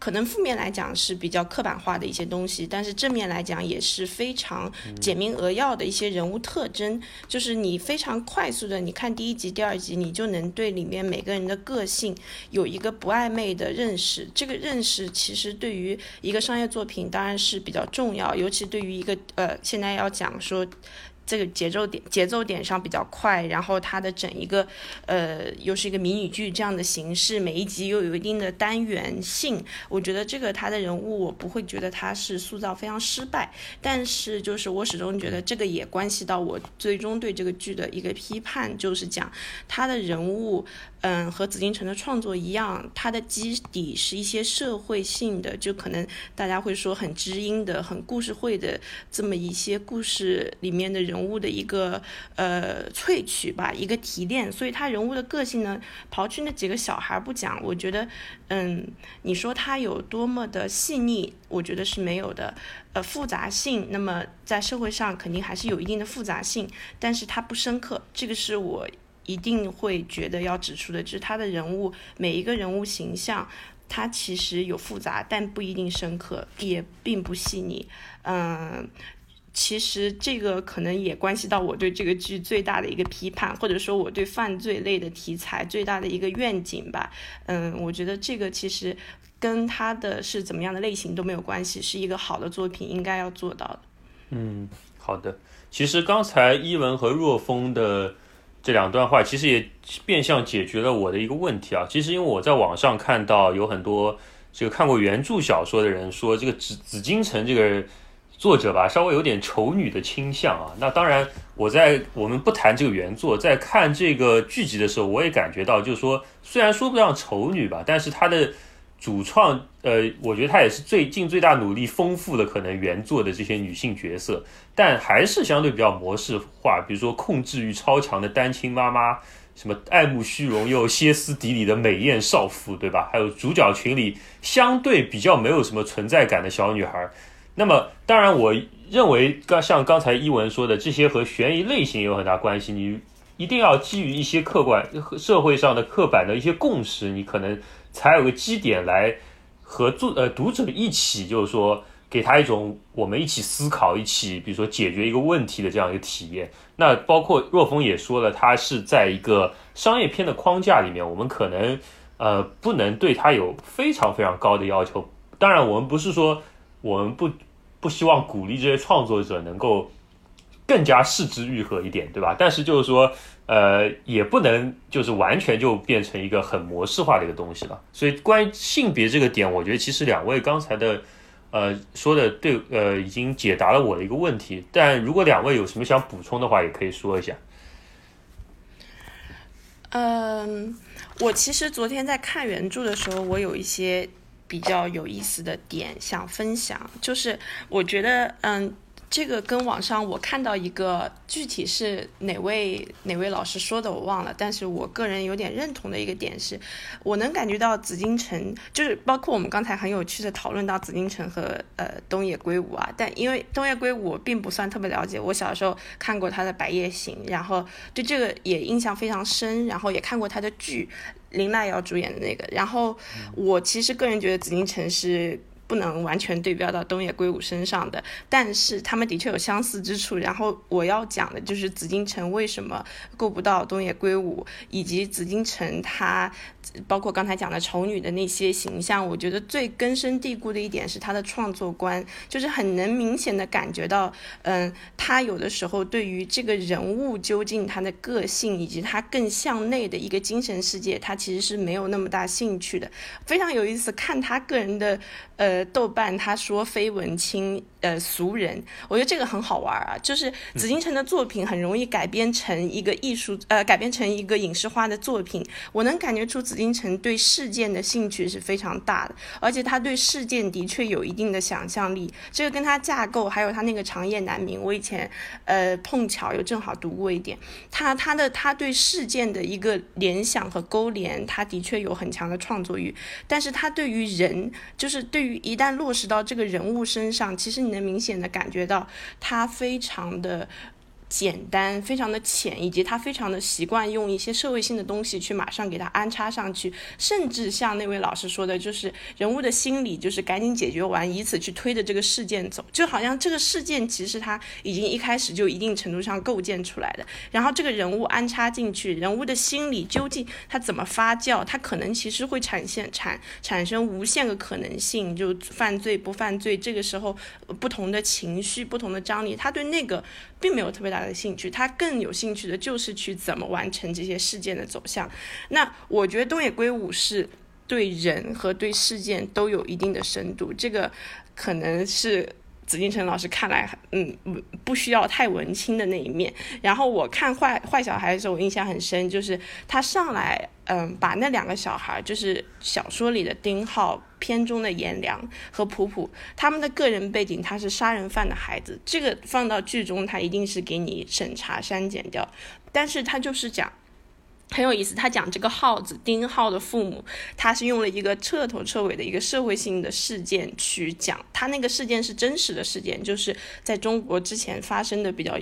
可能负面来讲是比较刻板化的一些东西，但是正面来讲也是非常简明扼要的一些人物特征。就是你非常快速的，你看第一集、第二集，你就能对里面每个人的个性有一个不暧昧的认识。这个认识其实对于一个商业作品当然是比较重要，尤其对于一个呃，现在要讲说。这个节奏点节奏点上比较快，然后它的整一个呃又是一个迷你剧这样的形式，每一集又有一定的单元性，我觉得这个他的人物我不会觉得他是塑造非常失败，但是就是我始终觉得这个也关系到我最终对这个剧的一个批判，就是讲他的人物。嗯，和紫禁城的创作一样，它的基底是一些社会性的，就可能大家会说很知音的、很故事会的这么一些故事里面的人物的一个呃萃取吧，一个提炼。所以他人物的个性呢，刨去那几个小孩不讲，我觉得，嗯，你说他有多么的细腻，我觉得是没有的。呃，复杂性，那么在社会上肯定还是有一定的复杂性，但是它不深刻，这个是我。一定会觉得要指出的，就是他的人物每一个人物形象，他其实有复杂，但不一定深刻，也并不细腻。嗯，其实这个可能也关系到我对这个剧最大的一个批判，或者说我对犯罪类的题材最大的一个愿景吧。嗯，我觉得这个其实跟他的是怎么样的类型都没有关系，是一个好的作品应该要做到的。嗯，好的。其实刚才伊文和若风的。这两段话其实也变相解决了我的一个问题啊。其实因为我在网上看到有很多这个看过原著小说的人说，这个紫紫禁城这个作者吧，稍微有点丑女的倾向啊。那当然，我在我们不谈这个原作，在看这个剧集的时候，我也感觉到，就是说虽然说不上丑女吧，但是她的。主创，呃，我觉得他也是最尽最大努力丰富了可能原作的这些女性角色，但还是相对比较模式化，比如说控制欲超强的单亲妈妈，什么爱慕虚荣又歇斯底里的美艳少妇，对吧？还有主角群里相对比较没有什么存在感的小女孩。那么，当然，我认为刚像刚才伊文说的，这些和悬疑类型有很大关系。你一定要基于一些客观社会上的刻板的一些共识，你可能。才有个基点来和作呃读者一起，就是说给他一种我们一起思考、一起比如说解决一个问题的这样一个体验。那包括若风也说了，他是在一个商业片的框架里面，我们可能呃不能对他有非常非常高的要求。当然，我们不是说我们不不希望鼓励这些创作者能够更加视之愈合一点，对吧？但是就是说，呃，也不能就是完全就变成一个很模式化的一个东西了。所以，关于性别这个点，我觉得其实两位刚才的呃说的对，呃，已经解答了我的一个问题。但如果两位有什么想补充的话，也可以说一下。嗯，我其实昨天在看原著的时候，我有一些。比较有意思的点想分享，就是我觉得，嗯。这个跟网上我看到一个具体是哪位哪位老师说的我忘了，但是我个人有点认同的一个点是，我能感觉到紫禁城就是包括我们刚才很有趣的讨论到紫禁城和呃东野圭吾啊，但因为东野圭吾我并不算特别了解，我小时候看过他的《白夜行》，然后对这个也印象非常深，然后也看过他的剧，林濑遥主演的那个，然后我其实个人觉得紫禁城是。不能完全对标到东野圭吾身上的，但是他们的确有相似之处。然后我要讲的就是紫禁城为什么够不到东野圭吾，以及紫禁城它。包括刚才讲的丑女的那些形象，我觉得最根深蒂固的一点是她的创作观，就是很能明显的感觉到，嗯，她有的时候对于这个人物究竟他的个性以及他更向内的一个精神世界，她其实是没有那么大兴趣的。非常有意思，看她个人的呃豆瓣，她说非文青。呃，俗人，我觉得这个很好玩啊。就是紫禁城的作品很容易改编成一个艺术，呃，改编成一个影视化的作品。我能感觉出紫禁城对事件的兴趣是非常大的，而且他对事件的确有一定的想象力。这个跟他架构，还有他那个长夜难明，我以前呃碰巧又正好读过一点。他他的他对事件的一个联想和勾连，他的确有很强的创作欲。但是他对于人，就是对于一旦落实到这个人物身上，其实你。能明显的感觉到，他非常的。简单，非常的浅，以及他非常的习惯用一些社会性的东西去马上给他安插上去，甚至像那位老师说的，就是人物的心理，就是赶紧解决完，以此去推着这个事件走，就好像这个事件其实他已经一开始就一定程度上构建出来的，然后这个人物安插进去，人物的心理究竟他怎么发酵，他可能其实会产现产产生无限个可能性，就犯罪不犯罪，这个时候不同的情绪，不同的张力，他对那个。并没有特别大的兴趣，他更有兴趣的就是去怎么完成这些事件的走向。那我觉得东野圭吾是对人和对事件都有一定的深度，这个可能是。紫禁城老师看来，嗯，不需要太文青的那一面。然后我看坏坏小孩的时候，我印象很深，就是他上来，嗯，把那两个小孩，就是小说里的丁浩、片中的颜良和普普，他们的个人背景，他是杀人犯的孩子，这个放到剧中，他一定是给你审查删减掉。但是他就是讲。很有意思，他讲这个耗子丁浩的父母，他是用了一个彻头彻尾的一个社会性的事件去讲，他那个事件是真实的事件，就是在中国之前发生的比较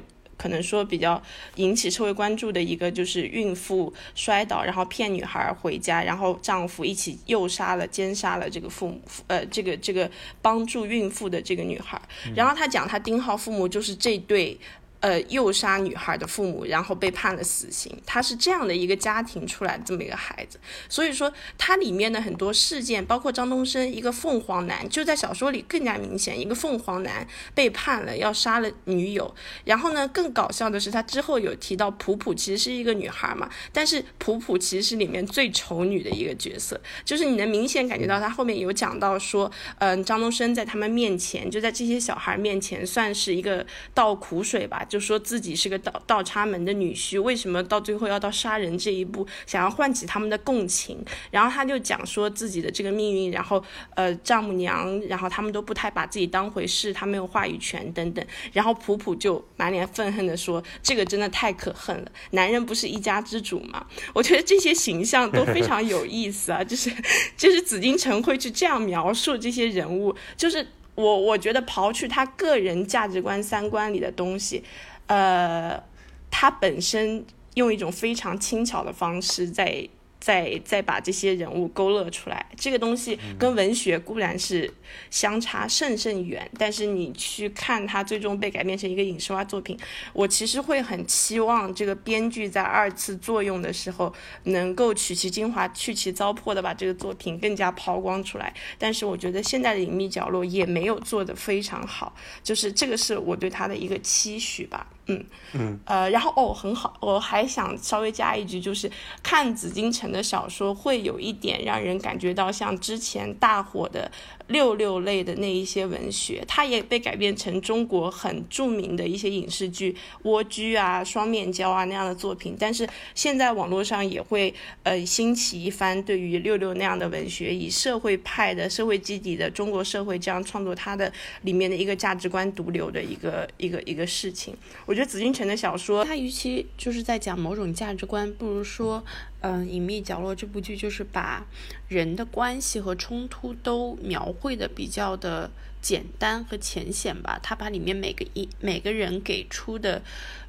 可能说比较引起社会关注的一个，就是孕妇摔倒，然后骗女孩回家，然后丈夫一起诱杀了、奸杀了这个父母，呃，这个这个帮助孕妇的这个女孩，然后他讲他丁浩父母就是这对。呃，诱杀女孩的父母，然后被判了死刑。他是这样的一个家庭出来的这么一个孩子，所以说他里面的很多事件，包括张东升一个凤凰男，就在小说里更加明显，一个凤凰男被判了要杀了女友。然后呢，更搞笑的是，他之后有提到普普其实是一个女孩嘛，但是普普其实里面最丑女的一个角色，就是你能明显感觉到他后面有讲到说，嗯，张东升在他们面前，就在这些小孩面前，算是一个倒苦水吧。就说自己是个倒倒插门的女婿，为什么到最后要到杀人这一步，想要唤起他们的共情？然后他就讲说自己的这个命运，然后呃丈母娘，然后他们都不太把自己当回事，他没有话语权等等。然后普普就满脸愤恨的说：“这个真的太可恨了，男人不是一家之主吗？” 我觉得这些形象都非常有意思啊，就是 就是紫禁城会去这样描述这些人物，就是。我我觉得刨去他个人价值观、三观里的东西，呃，他本身用一种非常轻巧的方式在再再把这些人物勾勒出来，这个东西跟文学固然是相差甚甚远，但是你去看它最终被改编成一个影视化作品，我其实会很期望这个编剧在二次作用的时候能够取其精华、去其糟粕的把这个作品更加抛光出来。但是我觉得现在的隐秘角落也没有做得非常好，就是这个是我对他的一个期许吧。嗯嗯，呃，然后哦，很好，我还想稍微加一句，就是看紫禁城的小说会有一点让人感觉到像之前大火的六六类的那一些文学，它也被改编成中国很著名的一些影视剧，蜗居啊、双面胶啊那样的作品。但是现在网络上也会呃兴起一番对于六六那样的文学，以社会派的社会基底的中国社会这样创作它的里面的一个价值观毒瘤的一个一个一个事情。我觉得紫禁城的小说，它与其就是在讲某种价值观，不如说，嗯，《隐秘角落》这部剧就是把人的关系和冲突都描绘的比较的简单和浅显吧。他把里面每个因每个人给出的，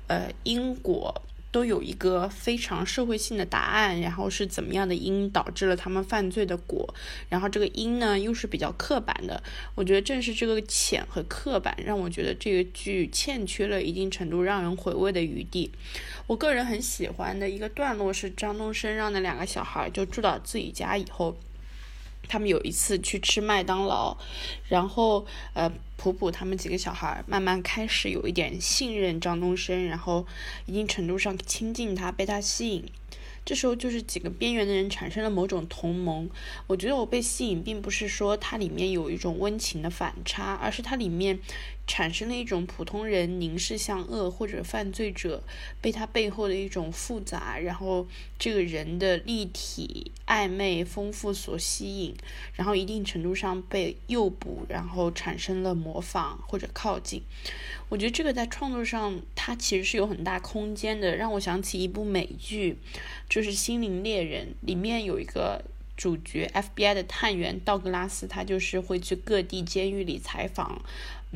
呃，因果。都有一个非常社会性的答案，然后是怎么样的因导致了他们犯罪的果，然后这个因呢又是比较刻板的。我觉得正是这个浅和刻板，让我觉得这个剧欠缺了一定程度让人回味的余地。我个人很喜欢的一个段落是张东升让那两个小孩就住到自己家以后。他们有一次去吃麦当劳，然后呃，普普他们几个小孩慢慢开始有一点信任张东升，然后一定程度上亲近他，被他吸引。这时候就是几个边缘的人产生了某种同盟。我觉得我被吸引，并不是说它里面有一种温情的反差，而是它里面。产生了一种普通人凝视向恶或者犯罪者被他背后的一种复杂，然后这个人的立体、暧昧、丰富所吸引，然后一定程度上被诱捕，然后产生了模仿或者靠近。我觉得这个在创作上它其实是有很大空间的，让我想起一部美剧，就是《心灵猎人》，里面有一个主角 FBI 的探员道格拉斯，他就是会去各地监狱里采访。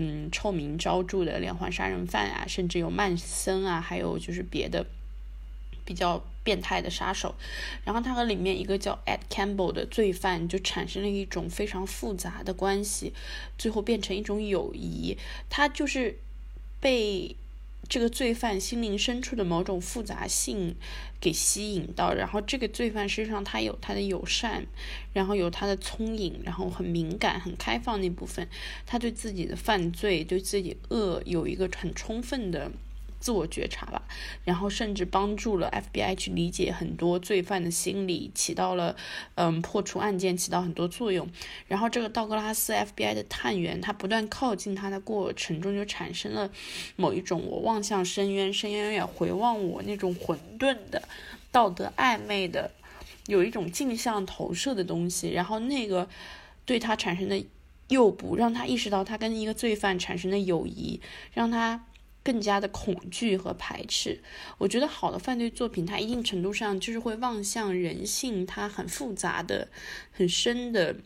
嗯，臭名昭著的连环杀人犯啊，甚至有曼森啊，还有就是别的比较变态的杀手。然后他和里面一个叫 Ed Campbell 的罪犯就产生了一种非常复杂的关系，最后变成一种友谊。他就是被。这个罪犯心灵深处的某种复杂性给吸引到，然后这个罪犯身上他有他的友善，然后有他的聪颖，然后很敏感、很开放那部分，他对自己的犯罪、对自己恶有一个很充分的。自我觉察吧，然后甚至帮助了 FBI 去理解很多罪犯的心理，起到了嗯破除案件起到很多作用。然后这个道格拉斯 FBI 的探员，他不断靠近他的过程中，就产生了某一种我望向深渊，深渊也回望我那种混沌的道德暧昧的，有一种镜像投射的东西。然后那个对他产生的诱捕，让他意识到他跟一个罪犯产生的友谊，让他。更加的恐惧和排斥。我觉得好的犯罪作品，它一定程度上就是会望向人性，它很复杂的、很深的，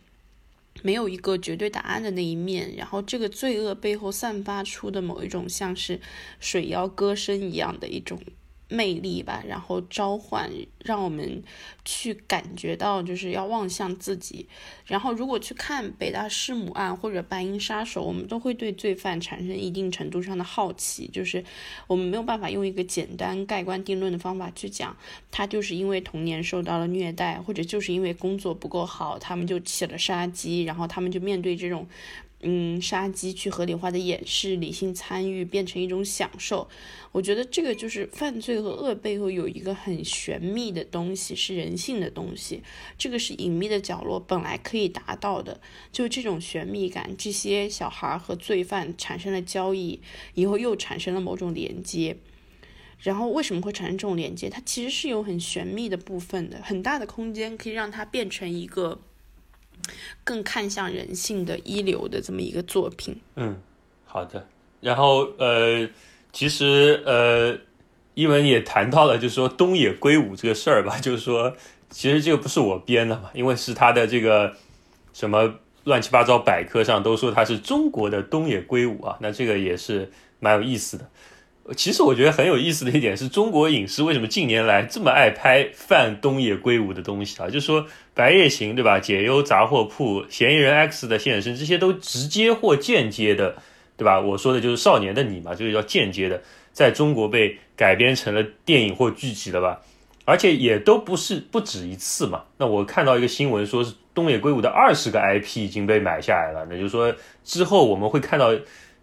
没有一个绝对答案的那一面。然后这个罪恶背后散发出的某一种像是水妖歌声一样的一种。魅力吧，然后召唤，让我们去感觉到，就是要望向自己。然后，如果去看北大弑母案或者白银杀手，我们都会对罪犯产生一定程度上的好奇。就是我们没有办法用一个简单盖棺定论的方法去讲，他就是因为童年受到了虐待，或者就是因为工作不够好，他们就起了杀机，然后他们就面对这种。嗯，杀鸡去合理化的掩饰，理性参与变成一种享受。我觉得这个就是犯罪和恶背后有一个很玄秘的东西，是人性的东西。这个是隐秘的角落本来可以达到的，就这种玄秘感。这些小孩和罪犯产生了交易以后，又产生了某种连接。然后为什么会产生这种连接？它其实是有很玄秘的部分的，很大的空间可以让它变成一个。更看向人性的一流的这么一个作品。嗯，好的。然后呃，其实呃，一文也谈到了，就是说东野圭吾这个事儿吧，就是说其实这个不是我编的嘛，因为是他的这个什么乱七八糟百科上都说他是中国的东野圭吾啊，那这个也是蛮有意思的。其实我觉得很有意思的一点是中国影视为什么近年来这么爱拍泛东野圭吾的东西啊？就是说《白夜行》对吧？《解忧杂货铺》《嫌疑人 X 的现身》这些都直接或间接的，对吧？我说的就是《少年的你》嘛，就是叫间接的，在中国被改编成了电影或剧集了吧？而且也都不是不止一次嘛。那我看到一个新闻，说是东野圭吾的二十个 IP 已经被买下来了，那就是说之后我们会看到。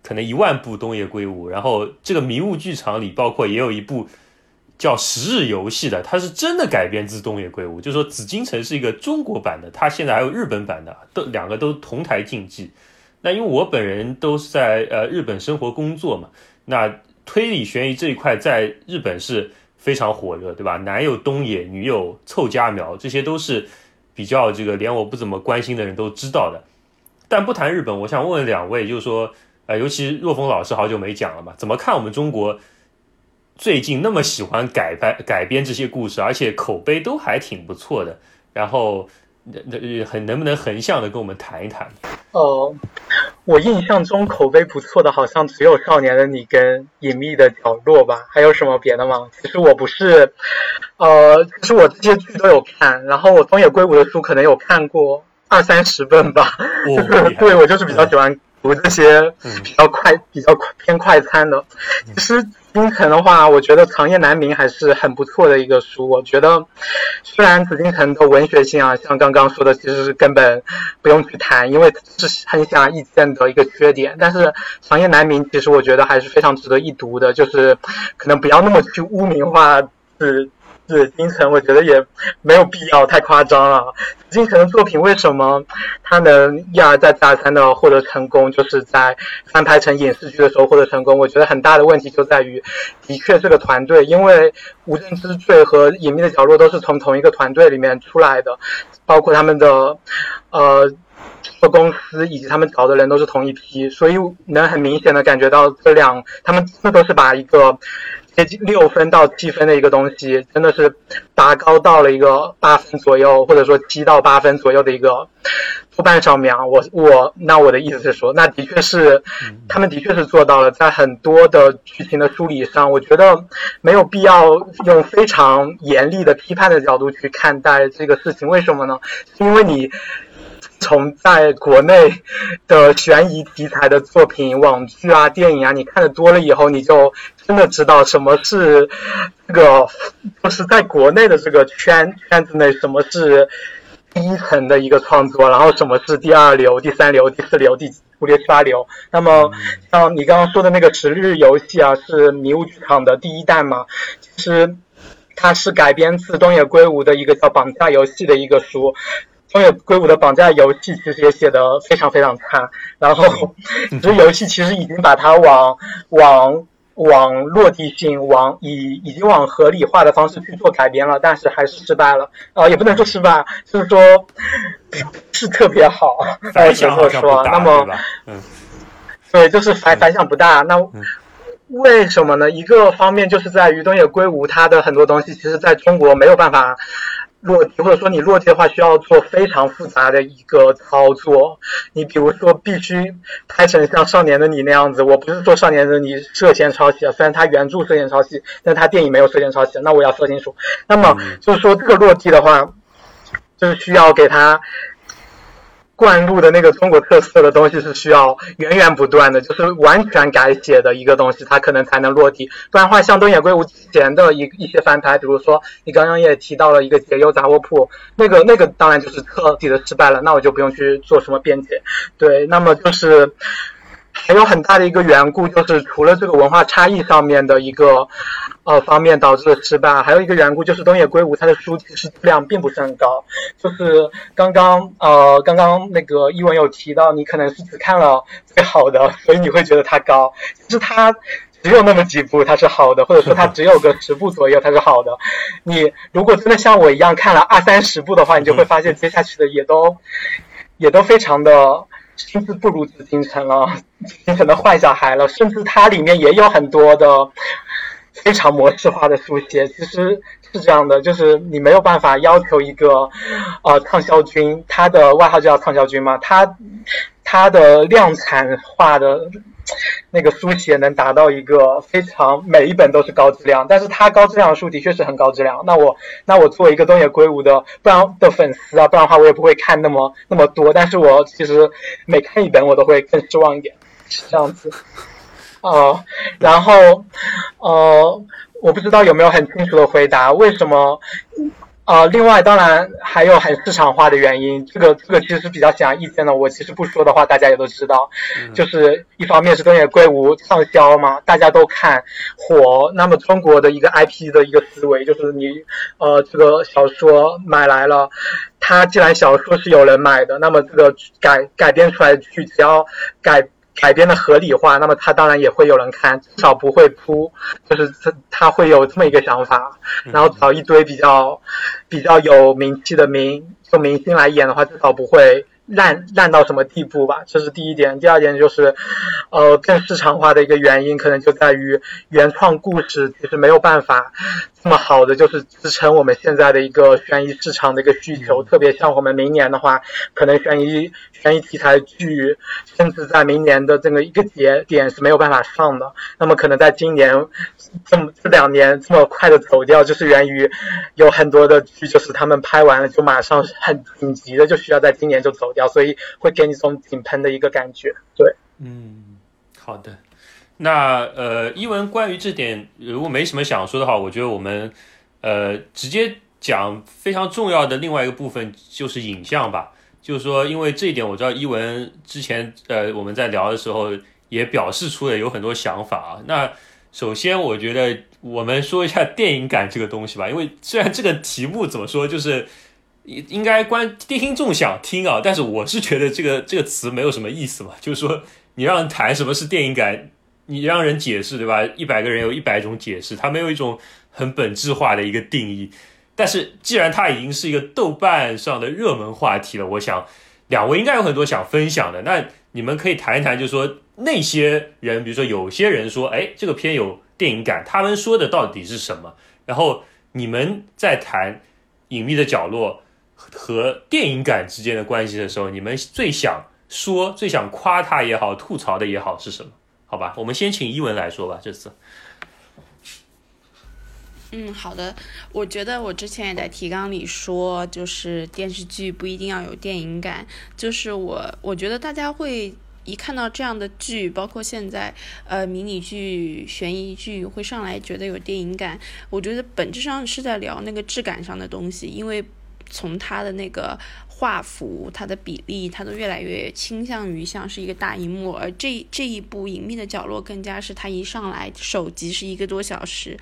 可能一万部东野圭吾，然后这个迷雾剧场里包括也有一部叫《十日游戏》的，它是真的改编自东野圭吾，就是说紫禁城是一个中国版的，它现在还有日本版的，都两个都同台竞技。那因为我本人都是在呃日本生活工作嘛，那推理悬疑这一块在日本是非常火热，对吧？男有东野，女有凑佳苗，这些都是比较这个连我不怎么关心的人都知道的。但不谈日本，我想问问两位，就是说。呃，尤其若风老师好久没讲了嘛，怎么看我们中国最近那么喜欢改编改编这些故事，而且口碑都还挺不错的。然后，那很能不能横向的跟我们谈一谈？哦，我印象中口碑不错的，好像只有《少年的你》跟《隐秘的角落》吧？还有什么别的吗？其实我不是，呃，其实我这些剧都有看，然后我东野圭吾的书可能有看过二三十本吧。对，我就是比较喜欢。读这些比较快、比较偏快餐的。其实京城的话，我觉得《长夜难明》还是很不错的一个书。我觉得虽然紫禁城的文学性啊，像刚刚说的，其实是根本不用去谈，因为是很显而易见的一个缺点。但是《长夜难明》其实我觉得还是非常值得一读的，就是可能不要那么去污名化是。紫金城，我觉得也没有必要太夸张了。紫禁城的作品为什么他能一而再、再而三的获得成功？就是在翻拍成影视剧的时候获得成功。我觉得很大的问题就在于，的确这个团队，因为《无证之罪》和《隐秘的角落》都是从同一个团队里面出来的，包括他们的呃公司以及他们找的人都是同一批，所以能很明显的感觉到这两他们这都是把一个。六分到七分的一个东西，真的是拔高到了一个八分左右，或者说七到八分左右的一个豆瓣上面啊。我我那我的意思是说，那的确是他们的确是做到了，在很多的剧情的梳理上，我觉得没有必要用非常严厉的批判的角度去看待这个事情。为什么呢？因为你。从在国内的悬疑题材的作品、网剧啊、电影啊，你看的多了以后，你就真的知道什么是这个，就是在国内的这个圈圈子内，什么是第一层的一个创作，然后什么是第二流、第三流、第四流、第五六七八流。那么，像你刚刚说的那个《十日游戏》啊，是迷雾剧场的第一弹嘛？其实它是改编自东野圭吾的一个叫《绑架游戏》的一个书。东野圭吾的绑架游戏其实也写的非常非常差，然后这 游戏其实已经把它往往往落地性、往以已经往合理化的方式去做改编了，但是还是失败了。啊，也不能说失败，就是说 是特别好。反响不说，那么，嗯，对，就是反反响不大。那为什么呢？一个方面就是在于东野圭吾他的很多东西，其实在中国没有办法。落地，或者说你落地的话，需要做非常复杂的一个操作。你比如说，必须拍成像《少年的你》那样子。我不是说《少年的你》涉嫌抄袭啊，虽然他原著涉嫌抄袭，但他电影没有涉嫌抄袭。那我要说清楚。那么就是说，这个落地的话，就是需要给他。灌入的那个中国特色的东西是需要源源不断的，就是完全改写的一个东西，它可能才能落地。不然的话，像东野圭吾之前的一一些翻拍，比如说你刚刚也提到了一个《解忧杂货铺》，那个那个当然就是彻底的失败了。那我就不用去做什么辩解。对，那么就是还有很大的一个缘故，就是除了这个文化差异上面的一个。呃，方面导致的失败，还有一个缘故就是东野圭吾他的书其实质量并不是很高。就是刚刚呃，刚刚那个一文有提到，你可能是只看了最好的，所以你会觉得它高。其实它只有那么几部它是好的，或者说它只有个十部左右它是好的。你如果真的像我一样看了二三十部的话，你就会发现接下去的也都也都非常的甚至不如紫禁城了，紫禁城的坏小孩了，甚至它里面也有很多的。非常模式化的书写，其实是这样的，就是你没有办法要求一个，呃，畅销君，他的外号就叫畅销君嘛，他他的量产化的 那个书写能达到一个非常每一本都是高质量，但是他高质量的书的确是很高质量。那我那我作为一个东野圭吾的不然的粉丝啊，不然的话我也不会看那么那么多。但是我其实每看一本我都会更失望一点，是这样子。哦，然后呃，我不知道有没有很清楚的回答为什么。呃，另外当然还有很市场化的原因，这个这个其实是比较显而易见的。我其实不说的话，大家也都知道，就是一方面是东野圭吾畅销嘛，大家都看火。那么中国的一个 IP 的一个思维就是你呃这个小说买来了，它既然小说是有人买的，那么这个改改编出来的剧只要改。改编的合理化，那么他当然也会有人看，至少不会扑，就是他他会有这么一个想法，然后找一堆比较比较有名气的明就明星来演的话，至少不会。烂烂到什么地步吧，这是第一点。第二点就是，呃，更市场化的一个原因，可能就在于原创故事其实没有办法这么好的就是支撑我们现在的一个悬疑市场的一个需求。特别像我们明年的话，可能悬疑悬疑题材剧，甚至在明年的这个一个节点是没有办法上的。那么可能在今年这么这两年这么快的走掉，就是源于有很多的剧，就是他们拍完了就马上很紧急的就需要在今年就走掉。所以会给你这种井喷的一个感觉，对，嗯，好的，那呃，一文关于这点如果没什么想说的话，我觉得我们呃直接讲非常重要的另外一个部分就是影像吧，就是说，因为这一点我知道一文之前呃我们在聊的时候也表示出了有很多想法啊。那首先我觉得我们说一下电影感这个东西吧，因为虽然这个题目怎么说就是。应应该观听众想听啊，但是我是觉得这个这个词没有什么意思嘛，就是说你让谈什么是电影感，你让人解释对吧？一百个人有一百种解释，它没有一种很本质化的一个定义。但是既然它已经是一个豆瓣上的热门话题了，我想两位应该有很多想分享的。那你们可以谈一谈，就是说那些人，比如说有些人说，哎，这个片有电影感，他们说的到底是什么？然后你们在谈《隐秘的角落》。和电影感之间的关系的时候，你们最想说、最想夸他也好、吐槽的也好是什么？好吧，我们先请一文来说吧。这次，嗯，好的。我觉得我之前也在提纲里说，就是电视剧不一定要有电影感。就是我，我觉得大家会一看到这样的剧，包括现在呃迷你剧、悬疑剧会上来觉得有电影感。我觉得本质上是在聊那个质感上的东西，因为。从它的那个画幅、它的比例，它都越来越倾向于像是一个大荧幕，而这这一部《隐秘的角落》更加是它一上来首集是一个多小时，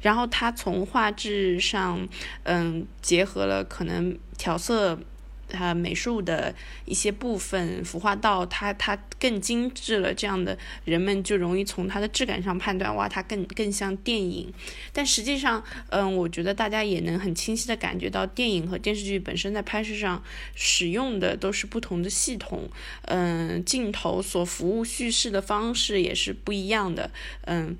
然后它从画质上，嗯，结合了可能调色。它美术的一些部分孵化到它，它更精致了。这样的人们就容易从它的质感上判断，哇，它更更像电影。但实际上，嗯，我觉得大家也能很清晰的感觉到，电影和电视剧本身在拍摄上使用的都是不同的系统，嗯，镜头所服务叙事的方式也是不一样的，嗯，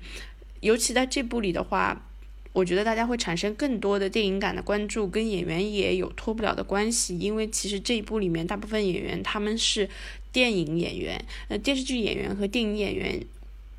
尤其在这部里的话。我觉得大家会产生更多的电影感的关注，跟演员也有脱不了的关系，因为其实这一部里面大部分演员他们是电影演员，呃，电视剧演员和电影演员。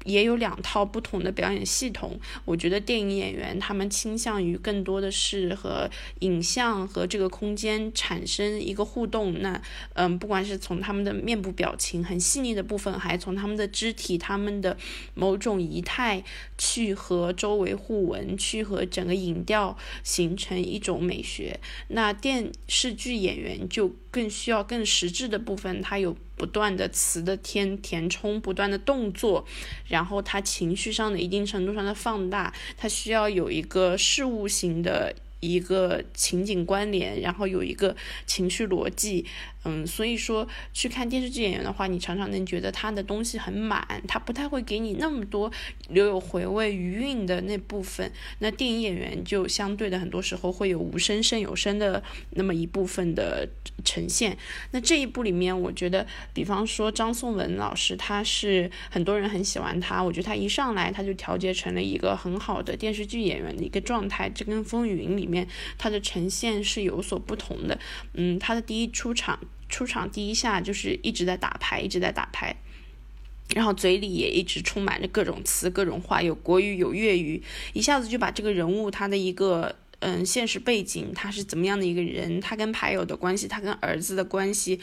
也有两套不同的表演系统。我觉得电影演员他们倾向于更多的是和影像和这个空间产生一个互动。那嗯，不管是从他们的面部表情很细腻的部分，还从他们的肢体、他们的某种仪态去和周围互文，去和整个影调形成一种美学。那电视剧演员就更需要更实质的部分，它有。不断的词的填填充，不断的动作，然后他情绪上的一定程度上的放大，他需要有一个事物型的。一个情景关联，然后有一个情绪逻辑，嗯，所以说去看电视剧演员的话，你常常能觉得他的东西很满，他不太会给你那么多留有回味余韵的那部分。那电影演员就相对的很多时候会有无声胜有声的那么一部分的呈现。那这一部里面，我觉得，比方说张颂文老师，他是很多人很喜欢他，我觉得他一上来他就调节成了一个很好的电视剧演员的一个状态，这跟《风云》里。面他的呈现是有所不同的，嗯，他的第一出场出场第一下就是一直在打牌，一直在打牌，然后嘴里也一直充满着各种词、各种话，有国语有粤语，一下子就把这个人物他的一个嗯现实背景，他是怎么样的一个人，他跟牌友的关系，他跟儿子的关系，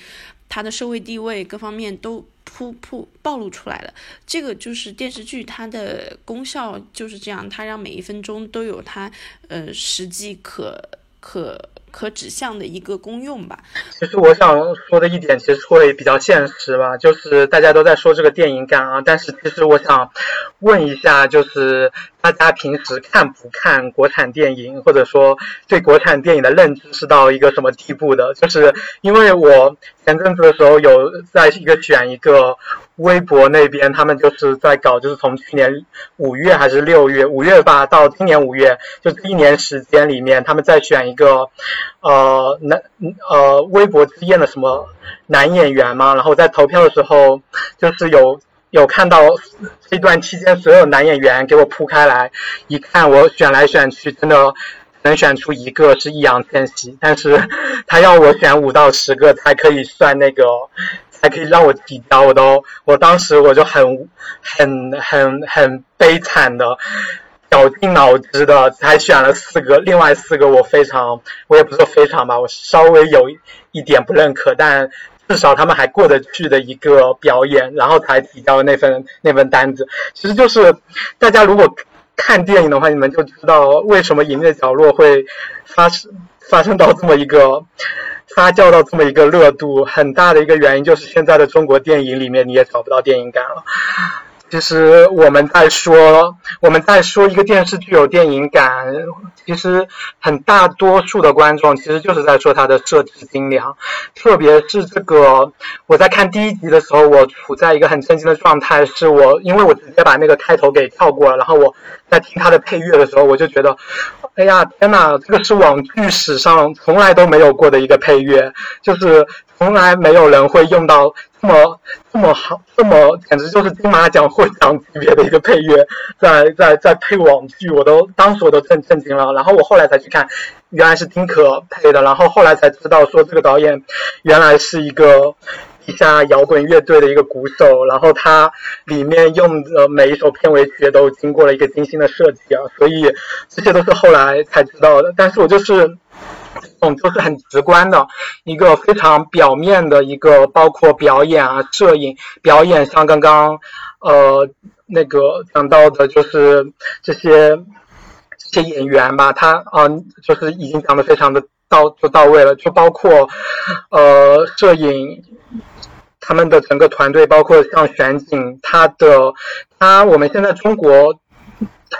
他的社会地位各方面都铺铺暴露出来了。这个就是电视剧它的功效就是这样，它让每一分钟都有它呃实际可可。可指向的一个功用吧。其实我想说的一点，其实会比较现实吧，就是大家都在说这个电影感啊，但是其实我想问一下，就是大家平时看不看国产电影，或者说对国产电影的认知是到一个什么地步的？就是因为我前阵子的时候有在一个选一个。微博那边他们就是在搞，就是从去年五月还是六月，五月吧，到今年五月，就一年时间里面，他们在选一个，呃，男呃微博之夜的什么男演员嘛。然后在投票的时候，就是有有看到这段期间所有男演员给我铺开来，一看我选来选去，真的能选出一个是易烊千玺，但是他要我选五到十个才可以算那个。还可以让我提交，我都，我当时我就很很很很悲惨的，绞尽脑汁的才选了四个，另外四个我非常，我也不说非常吧，我稍微有一点不认可，但至少他们还过得去的一个表演，然后才提交那份那份单子。其实就是大家如果看电影的话，你们就知道为什么《隐秘的角落》会发生发生到这么一个。发酵到这么一个热度，很大的一个原因就是现在的中国电影里面你也找不到电影感了。其实我们在说，我们在说一个电视剧有电影感，其实很大多数的观众其实就是在说它的设置精良。特别是这个，我在看第一集的时候，我处在一个很震惊的状态，是我因为我直接把那个开头给跳过了，然后我在听它的配乐的时候，我就觉得。哎呀，天哪！这个是网剧史上从来都没有过的一个配乐，就是从来没有人会用到这么这么好、这么简直就是金马奖获奖级别的一个配乐，在在在配网剧，我都当时我都震震惊了。然后我后来才去看，原来是丁可配的，然后后来才知道说这个导演原来是一个。一下摇滚乐队的一个鼓手，然后他里面用的每一首片尾曲都经过了一个精心的设计啊，所以这些都是后来才知道的。但是我就是，种就是很直观的一个非常表面的一个，包括表演啊、摄影、表演，像刚刚呃那个讲到的，就是这些这些演员吧，他啊就是已经讲的非常的到就到位了，就包括呃摄影。他们的整个团队，包括像选景，他的他，我们现在中国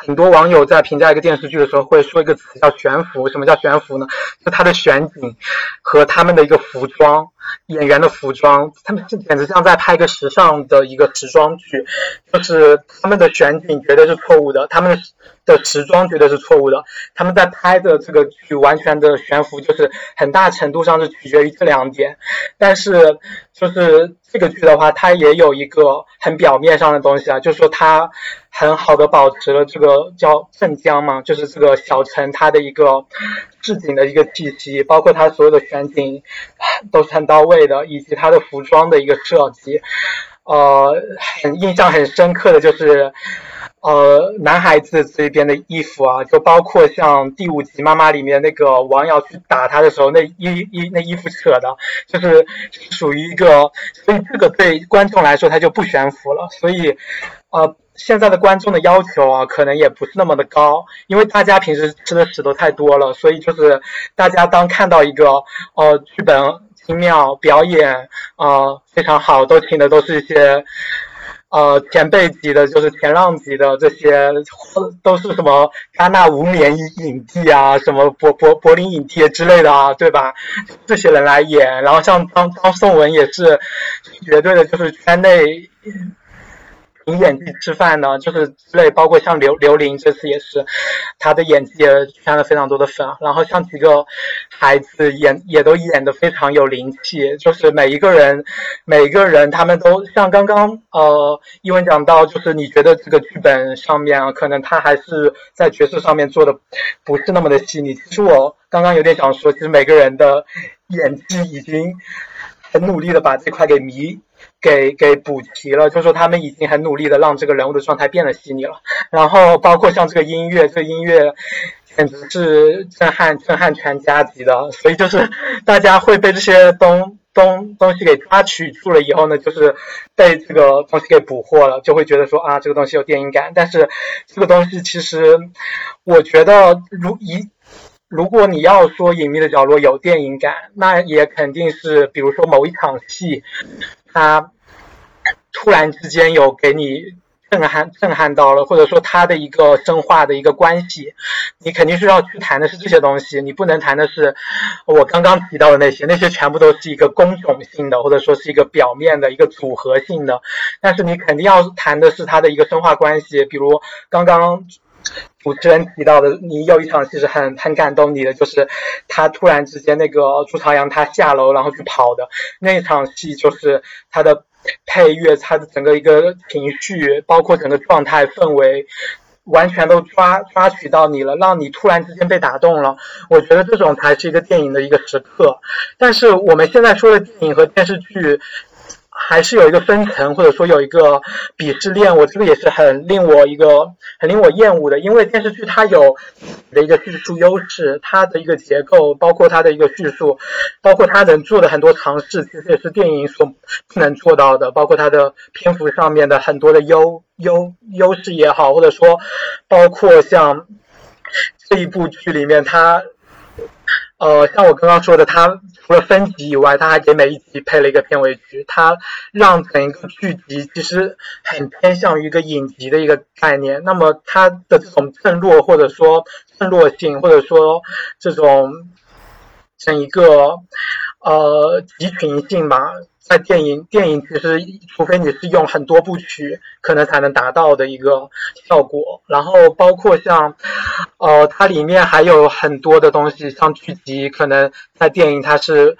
很多网友在评价一个电视剧的时候，会说一个词叫悬浮。什么叫悬浮呢？就它的选景和他们的一个服装。演员的服装，他们这简直像在拍一个时尚的一个时装剧，就是他们的选景绝对是错误的，他们的时装绝对是错误的，他们在拍的这个剧完全的悬浮，就是很大程度上是取决于这两点。但是就是这个剧的话，它也有一个很表面上的东西啊，就是说它很好的保持了这个叫镇江嘛，就是这个小城它的一个置景的一个气息，包括它所有的选景都是很到。到位的，以及他的服装的一个设计，呃，很印象很深刻的就是，呃，男孩子这边的衣服啊，就包括像第五集妈妈里面那个王瑶去打他的时候，那衣衣那衣服扯的，就是属于一个，所以这个对观众来说他就不悬浮了，所以，呃。现在的观众的要求啊，可能也不是那么的高，因为大家平时吃的屎都太多了，所以就是大家当看到一个呃剧本。精妙表演啊，非常好，都请的都是一些呃前辈级的，就是前浪级的这些，都是什么戛纳无冕影帝啊，什么柏柏柏林影帝之类的啊，对吧？这些人来演，然后像张张颂文也是绝对的，就是圈内。凭演技吃饭呢，就是之类，包括像刘刘琳这次也是，她的演技也圈了非常多的粉。然后像几个孩子演也都演的非常有灵气，就是每一个人，每一个人他们都像刚刚呃一文讲到，就是你觉得这个剧本上面啊，可能他还是在角色上面做的不是那么的细腻。其实我刚刚有点想说，其实每个人的演技已经很努力的把这块给弥。给给补齐了，就是说他们已经很努力的让这个人物的状态变得细腻了。然后包括像这个音乐，这个音乐简直是震撼震撼全家级的，所以就是大家会被这些东东东西给抓取住了以后呢，就是被这个东西给捕获了，就会觉得说啊，这个东西有电影感。但是这个东西其实，我觉得如一。如果你要说《隐秘的角落》有电影感，那也肯定是，比如说某一场戏，他突然之间有给你震撼、震撼到了，或者说他的一个深化的一个关系，你肯定是要去谈的是这些东西，你不能谈的是我刚刚提到的那些，那些全部都是一个工种性的，或者说是一个表面的一个组合性的，但是你肯定要谈的是它的一个深化关系，比如刚刚。主持人提到的，你有一场戏是很很感动你的，就是他突然之间那个朱朝阳他下楼然后去跑的那场戏，就是他的配乐，他的整个一个情绪，包括整个状态氛围，完全都抓抓取到你了，让你突然之间被打动了。我觉得这种才是一个电影的一个时刻。但是我们现在说的电影和电视剧。还是有一个分层，或者说有一个鄙视链，我这个也是很令我一个很令我厌恶的，因为电视剧它有的一个叙述优势，它的一个结构，包括它的一个叙述，包括它能做的很多尝试，其实也是电影所不能做到的，包括它的篇幅上面的很多的优优优势也好，或者说包括像这一部剧里面它。呃，像我刚刚说的，它除了分级以外，它还给每一集配了一个片尾曲，它让整个剧集其实很偏向于一个影集的一个概念。那么它的这种衬落，或者说衬落性，或者说这种整一个呃集群性吧。在电影，电影其实除非你是用很多部曲，可能才能达到的一个效果。然后包括像，呃，它里面还有很多的东西，像剧集，可能在电影它是，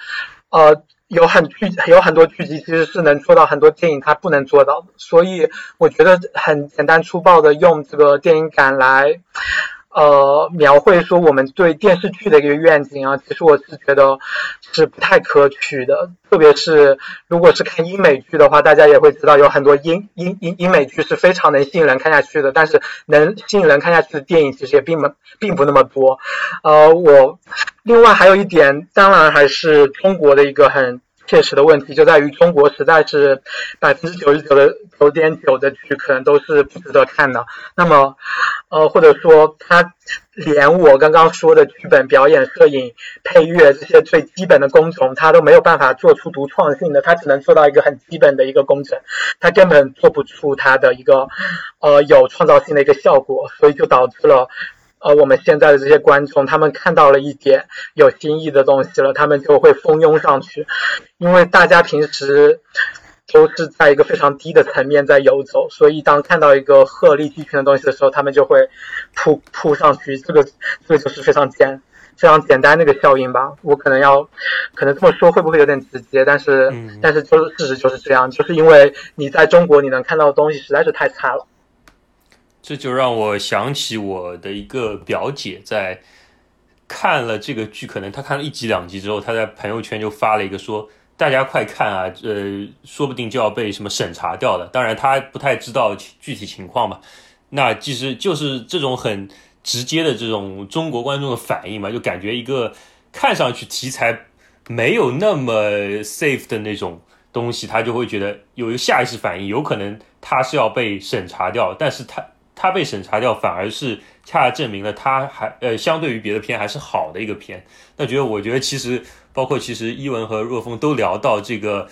呃，有很剧有很多剧集其实是能做到很多电影它不能做到的。所以我觉得很简单粗暴的用这个电影感来。呃，描绘说我们对电视剧的一个愿景啊，其实我是觉得是不太可取的。特别是如果是看英美剧的话，大家也会知道有很多英英英英美剧是非常能吸引人看下去的。但是能吸引人看下去的电影其实也并不并不那么多。呃，我另外还有一点，当然还是中国的一个很。切实的问题就在于中国实在是百分之九十九的九点九的剧可能都是不值得看的。那么，呃，或者说他连我刚刚说的剧本、表演、摄影、配乐这些最基本的工种，他都没有办法做出独创性的，他只能做到一个很基本的一个工程，他根本做不出他的一个呃有创造性的一个效果，所以就导致了。呃，我们现在的这些观众，他们看到了一点有新意的东西了，他们就会蜂拥上去，因为大家平时都是在一个非常低的层面在游走，所以当看到一个鹤立鸡群的东西的时候，他们就会扑扑上去。这个这个就是非常简非常简单的一个效应吧。我可能要可能这么说会不会有点直接？但是但是就是事实就是这样，就是因为你在中国你能看到的东西实在是太差了。这就让我想起我的一个表姐，在看了这个剧，可能她看了一集两集之后，她在朋友圈就发了一个说：“大家快看啊，呃，说不定就要被什么审查掉了。”当然，她不太知道具体情况嘛。那其实就是这种很直接的这种中国观众的反应嘛，就感觉一个看上去题材没有那么 safe 的那种东西，他就会觉得有一个下意识反应，有可能他是要被审查掉，但是他。它被审查掉，反而是恰恰证明了它还呃，相对于别的片还是好的一个片。那觉得，我觉得其实包括其实伊文和若风都聊到这个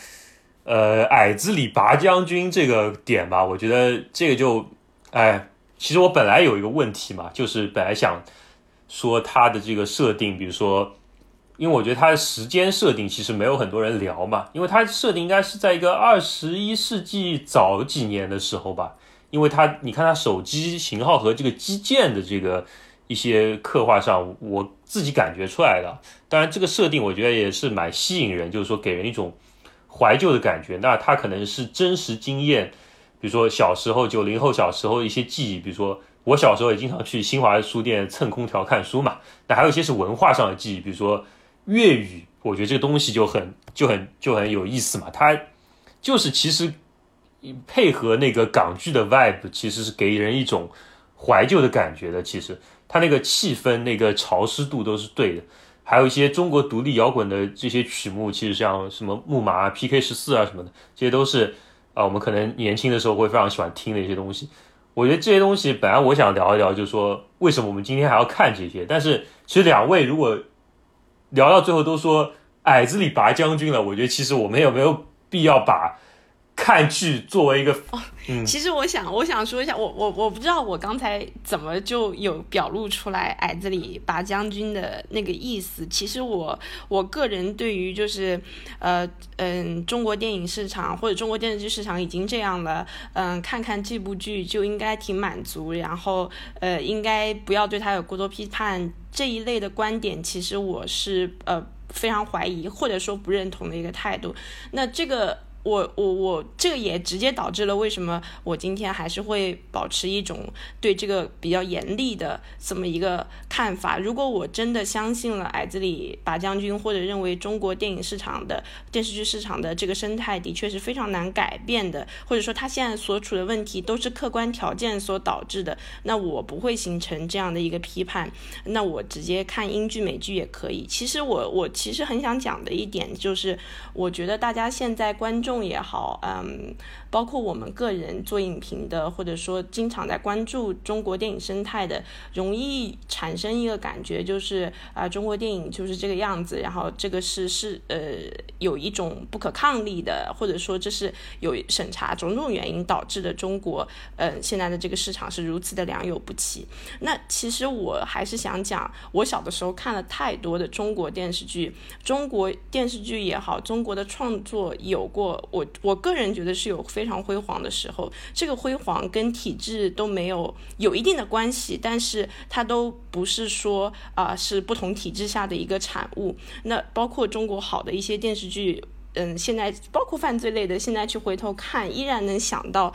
呃矮子里拔将军这个点吧。我觉得这个就哎，其实我本来有一个问题嘛，就是本来想说它的这个设定，比如说，因为我觉得它的时间设定其实没有很多人聊嘛，因为它设定应该是在一个二十一世纪早几年的时候吧。因为它，你看它手机型号和这个基建的这个一些刻画上，我自己感觉出来的。当然，这个设定我觉得也是蛮吸引人，就是说给人一种怀旧的感觉。那它可能是真实经验，比如说小时候九零后小时候一些记忆，比如说我小时候也经常去新华书店蹭空调看书嘛。那还有一些是文化上的记忆，比如说粤语，我觉得这个东西就很就很就很有意思嘛。它就是其实配合那个港剧的 vibe，其实是给人一种怀旧的感觉的。其实它那个气氛、那个潮湿度都是对的。还有一些中国独立摇滚的这些曲目，其实像什么木马、PK 十四啊什么的，这些都是啊我们可能年轻的时候会非常喜欢听的一些东西。我觉得这些东西本来我想聊一聊，就是说为什么我们今天还要看这些。但是其实两位如果聊到最后都说矮子里拔将军了，我觉得其实我们有没有必要把。看剧作为一个哦，其实我想，我想说一下，我我我不知道我刚才怎么就有表露出来矮子里拔将军的那个意思。其实我我个人对于就是呃嗯中国电影市场或者中国电视剧市场已经这样了，嗯看看这部剧就应该挺满足，然后呃应该不要对他有过多批判这一类的观点，其实我是呃非常怀疑或者说不认同的一个态度。那这个。我我我，这个也直接导致了为什么我今天还是会保持一种对这个比较严厉的这么一个看法。如果我真的相信了矮子里拔将军，或者认为中国电影市场的电视剧市场的这个生态的确是非常难改变的，或者说他现在所处的问题都是客观条件所导致的，那我不会形成这样的一个批判。那我直接看英剧美剧也可以。其实我我其实很想讲的一点就是，我觉得大家现在观众。也好，嗯。包括我们个人做影评的，或者说经常在关注中国电影生态的，容易产生一个感觉，就是啊，中国电影就是这个样子，然后这个是是呃有一种不可抗力的，或者说这是有审查种种原因导致的中国呃现在的这个市场是如此的良莠不齐。那其实我还是想讲，我小的时候看了太多的中国电视剧，中国电视剧也好，中国的创作有过，我我个人觉得是有。非常辉煌的时候，这个辉煌跟体制都没有有一定的关系，但是它都不是说啊是不同体制下的一个产物。那包括中国好的一些电视剧，嗯，现在包括犯罪类的，现在去回头看，依然能想到。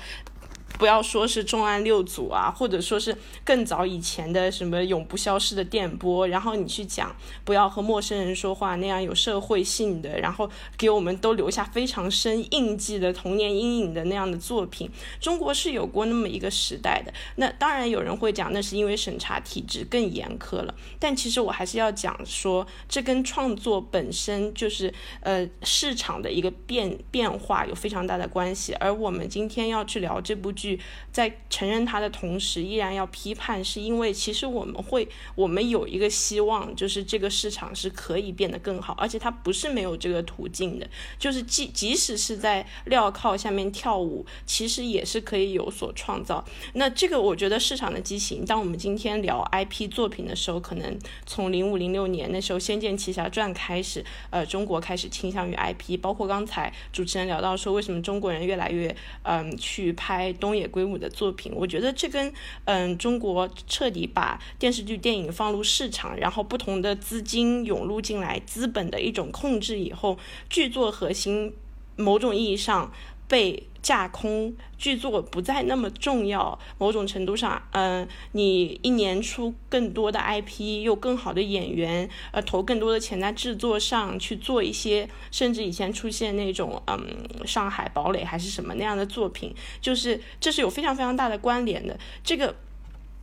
不要说是重案六组啊，或者说是更早以前的什么永不消失的电波，然后你去讲不要和陌生人说话那样有社会性的，然后给我们都留下非常深印记的童年阴影的那样的作品，中国是有过那么一个时代的。那当然有人会讲，那是因为审查体制更严苛了。但其实我还是要讲说，这跟创作本身就是呃市场的一个变变化有非常大的关系。而我们今天要去聊这部剧。剧在承认它的同时，依然要批判，是因为其实我们会，我们有一个希望，就是这个市场是可以变得更好，而且它不是没有这个途径的，就是即即使是在镣铐下面跳舞，其实也是可以有所创造。那这个我觉得市场的畸形，当我们今天聊 IP 作品的时候，可能从零五零六年那时候《仙剑奇侠传》开始，呃，中国开始倾向于 IP，包括刚才主持人聊到说，为什么中国人越来越嗯去拍东。野圭吾的作品，我觉得这跟嗯中国彻底把电视剧、电影放入市场，然后不同的资金涌入进来，资本的一种控制以后，剧作核心某种意义上被。架空剧作不再那么重要，某种程度上，嗯，你一年出更多的 IP，又更好的演员，呃，投更多的钱在制作上去做一些，甚至以前出现那种，嗯，上海堡垒还是什么那样的作品，就是这是有非常非常大的关联的。这个，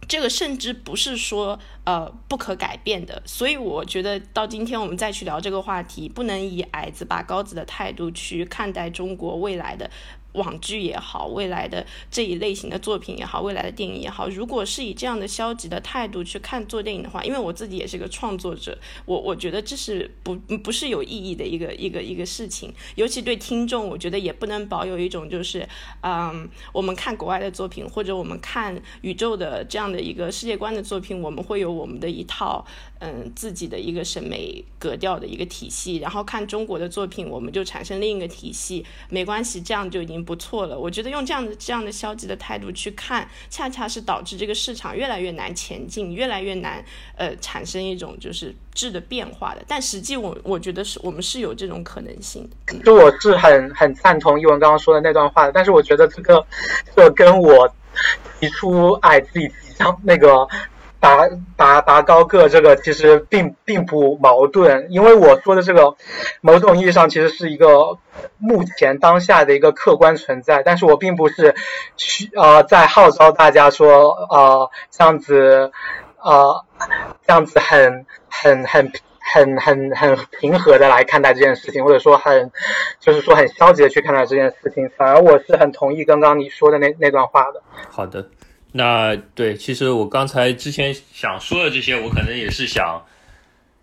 这个甚至不是说呃不可改变的。所以我觉得到今天我们再去聊这个话题，不能以矮子拔高子的态度去看待中国未来的。网剧也好，未来的这一类型的作品也好，未来的电影也好，如果是以这样的消极的态度去看做电影的话，因为我自己也是个创作者，我我觉得这是不不是有意义的一个一个一个事情，尤其对听众，我觉得也不能保有一种就是，嗯，我们看国外的作品或者我们看宇宙的这样的一个世界观的作品，我们会有我们的一套嗯自己的一个审美格调的一个体系，然后看中国的作品，我们就产生另一个体系，没关系，这样就已经。不错了，我觉得用这样的这样的消极的态度去看，恰恰是导致这个市场越来越难前进，越来越难呃产生一种就是质的变化的。但实际我我觉得是我们是有这种可能性的。就我是很很赞同一文刚刚说的那段话的，但是我觉得这个这跟我提出哎自己提倡那个达达达高个，这个其实并并不矛盾，因为我说的这个，某种意义上其实是一个目前当下的一个客观存在，但是我并不是去啊在号召大家说啊这样子啊这样子很很很。很很很平和的来看待这件事情，或者说很，就是说很消极的去看待这件事情。反而我是很同意刚刚你说的那那段话的。好的，那对，其实我刚才之前想说的这些，我可能也是想，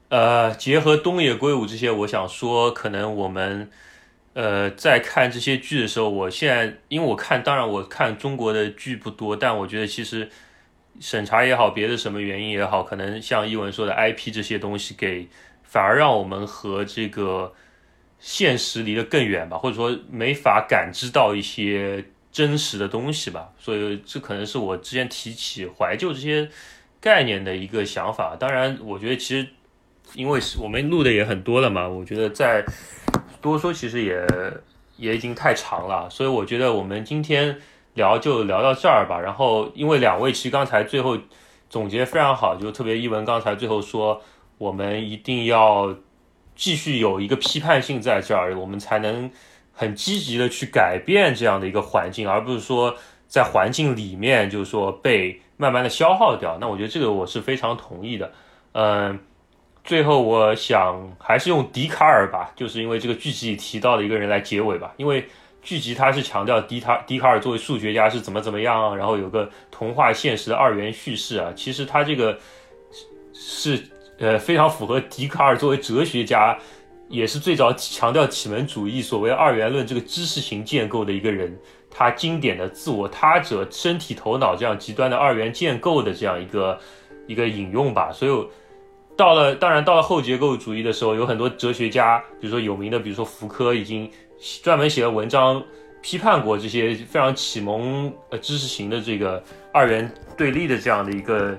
呃，结合东野圭吾这些，我想说，可能我们，呃，在看这些剧的时候，我现在因为我看，当然我看中国的剧不多，但我觉得其实。审查也好，别的什么原因也好，可能像一文说的 IP 这些东西，给反而让我们和这个现实离得更远吧，或者说没法感知到一些真实的东西吧。所以这可能是我之前提起怀旧这些概念的一个想法。当然，我觉得其实因为我们录的也很多了嘛，我觉得再多说其实也也已经太长了。所以我觉得我们今天。聊就聊到这儿吧，然后因为两位其实刚才最后总结非常好，就特别一文刚才最后说，我们一定要继续有一个批判性在这儿，我们才能很积极的去改变这样的一个环境，而不是说在环境里面就是说被慢慢的消耗掉。那我觉得这个我是非常同意的。嗯，最后我想还是用笛卡尔吧，就是因为这个剧集里提到的一个人来结尾吧，因为。剧集它是强调笛卡笛卡尔作为数学家是怎么怎么样，然后有个童话现实的二元叙事啊。其实他这个是呃非常符合笛卡尔作为哲学家，也是最早强调启蒙主义所谓二元论这个知识型建构的一个人，他经典的自我他者身体头脑这样极端的二元建构的这样一个一个引用吧。所以到了当然到了后结构主义的时候，有很多哲学家，比如说有名的，比如说福柯已经。专门写了文章批判过这些非常启蒙呃知识型的这个二元对立的这样的一个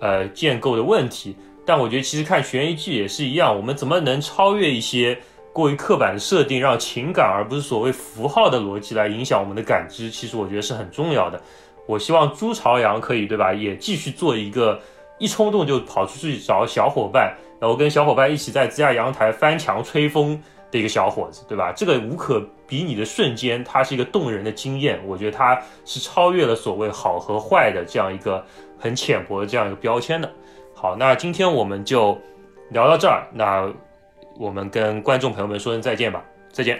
呃建构的问题，但我觉得其实看悬疑剧也是一样，我们怎么能超越一些过于刻板的设定，让情感而不是所谓符号的逻辑来影响我们的感知？其实我觉得是很重要的。我希望朱朝阳可以对吧，也继续做一个一冲动就跑出去找小伙伴，然后跟小伙伴一起在自家阳台翻墙吹风。的一个小伙子，对吧？这个无可比拟的瞬间，它是一个动人的经验。我觉得它是超越了所谓好和坏的这样一个很浅薄的这样一个标签的。好，那今天我们就聊到这儿，那我们跟观众朋友们说声再见吧，再见。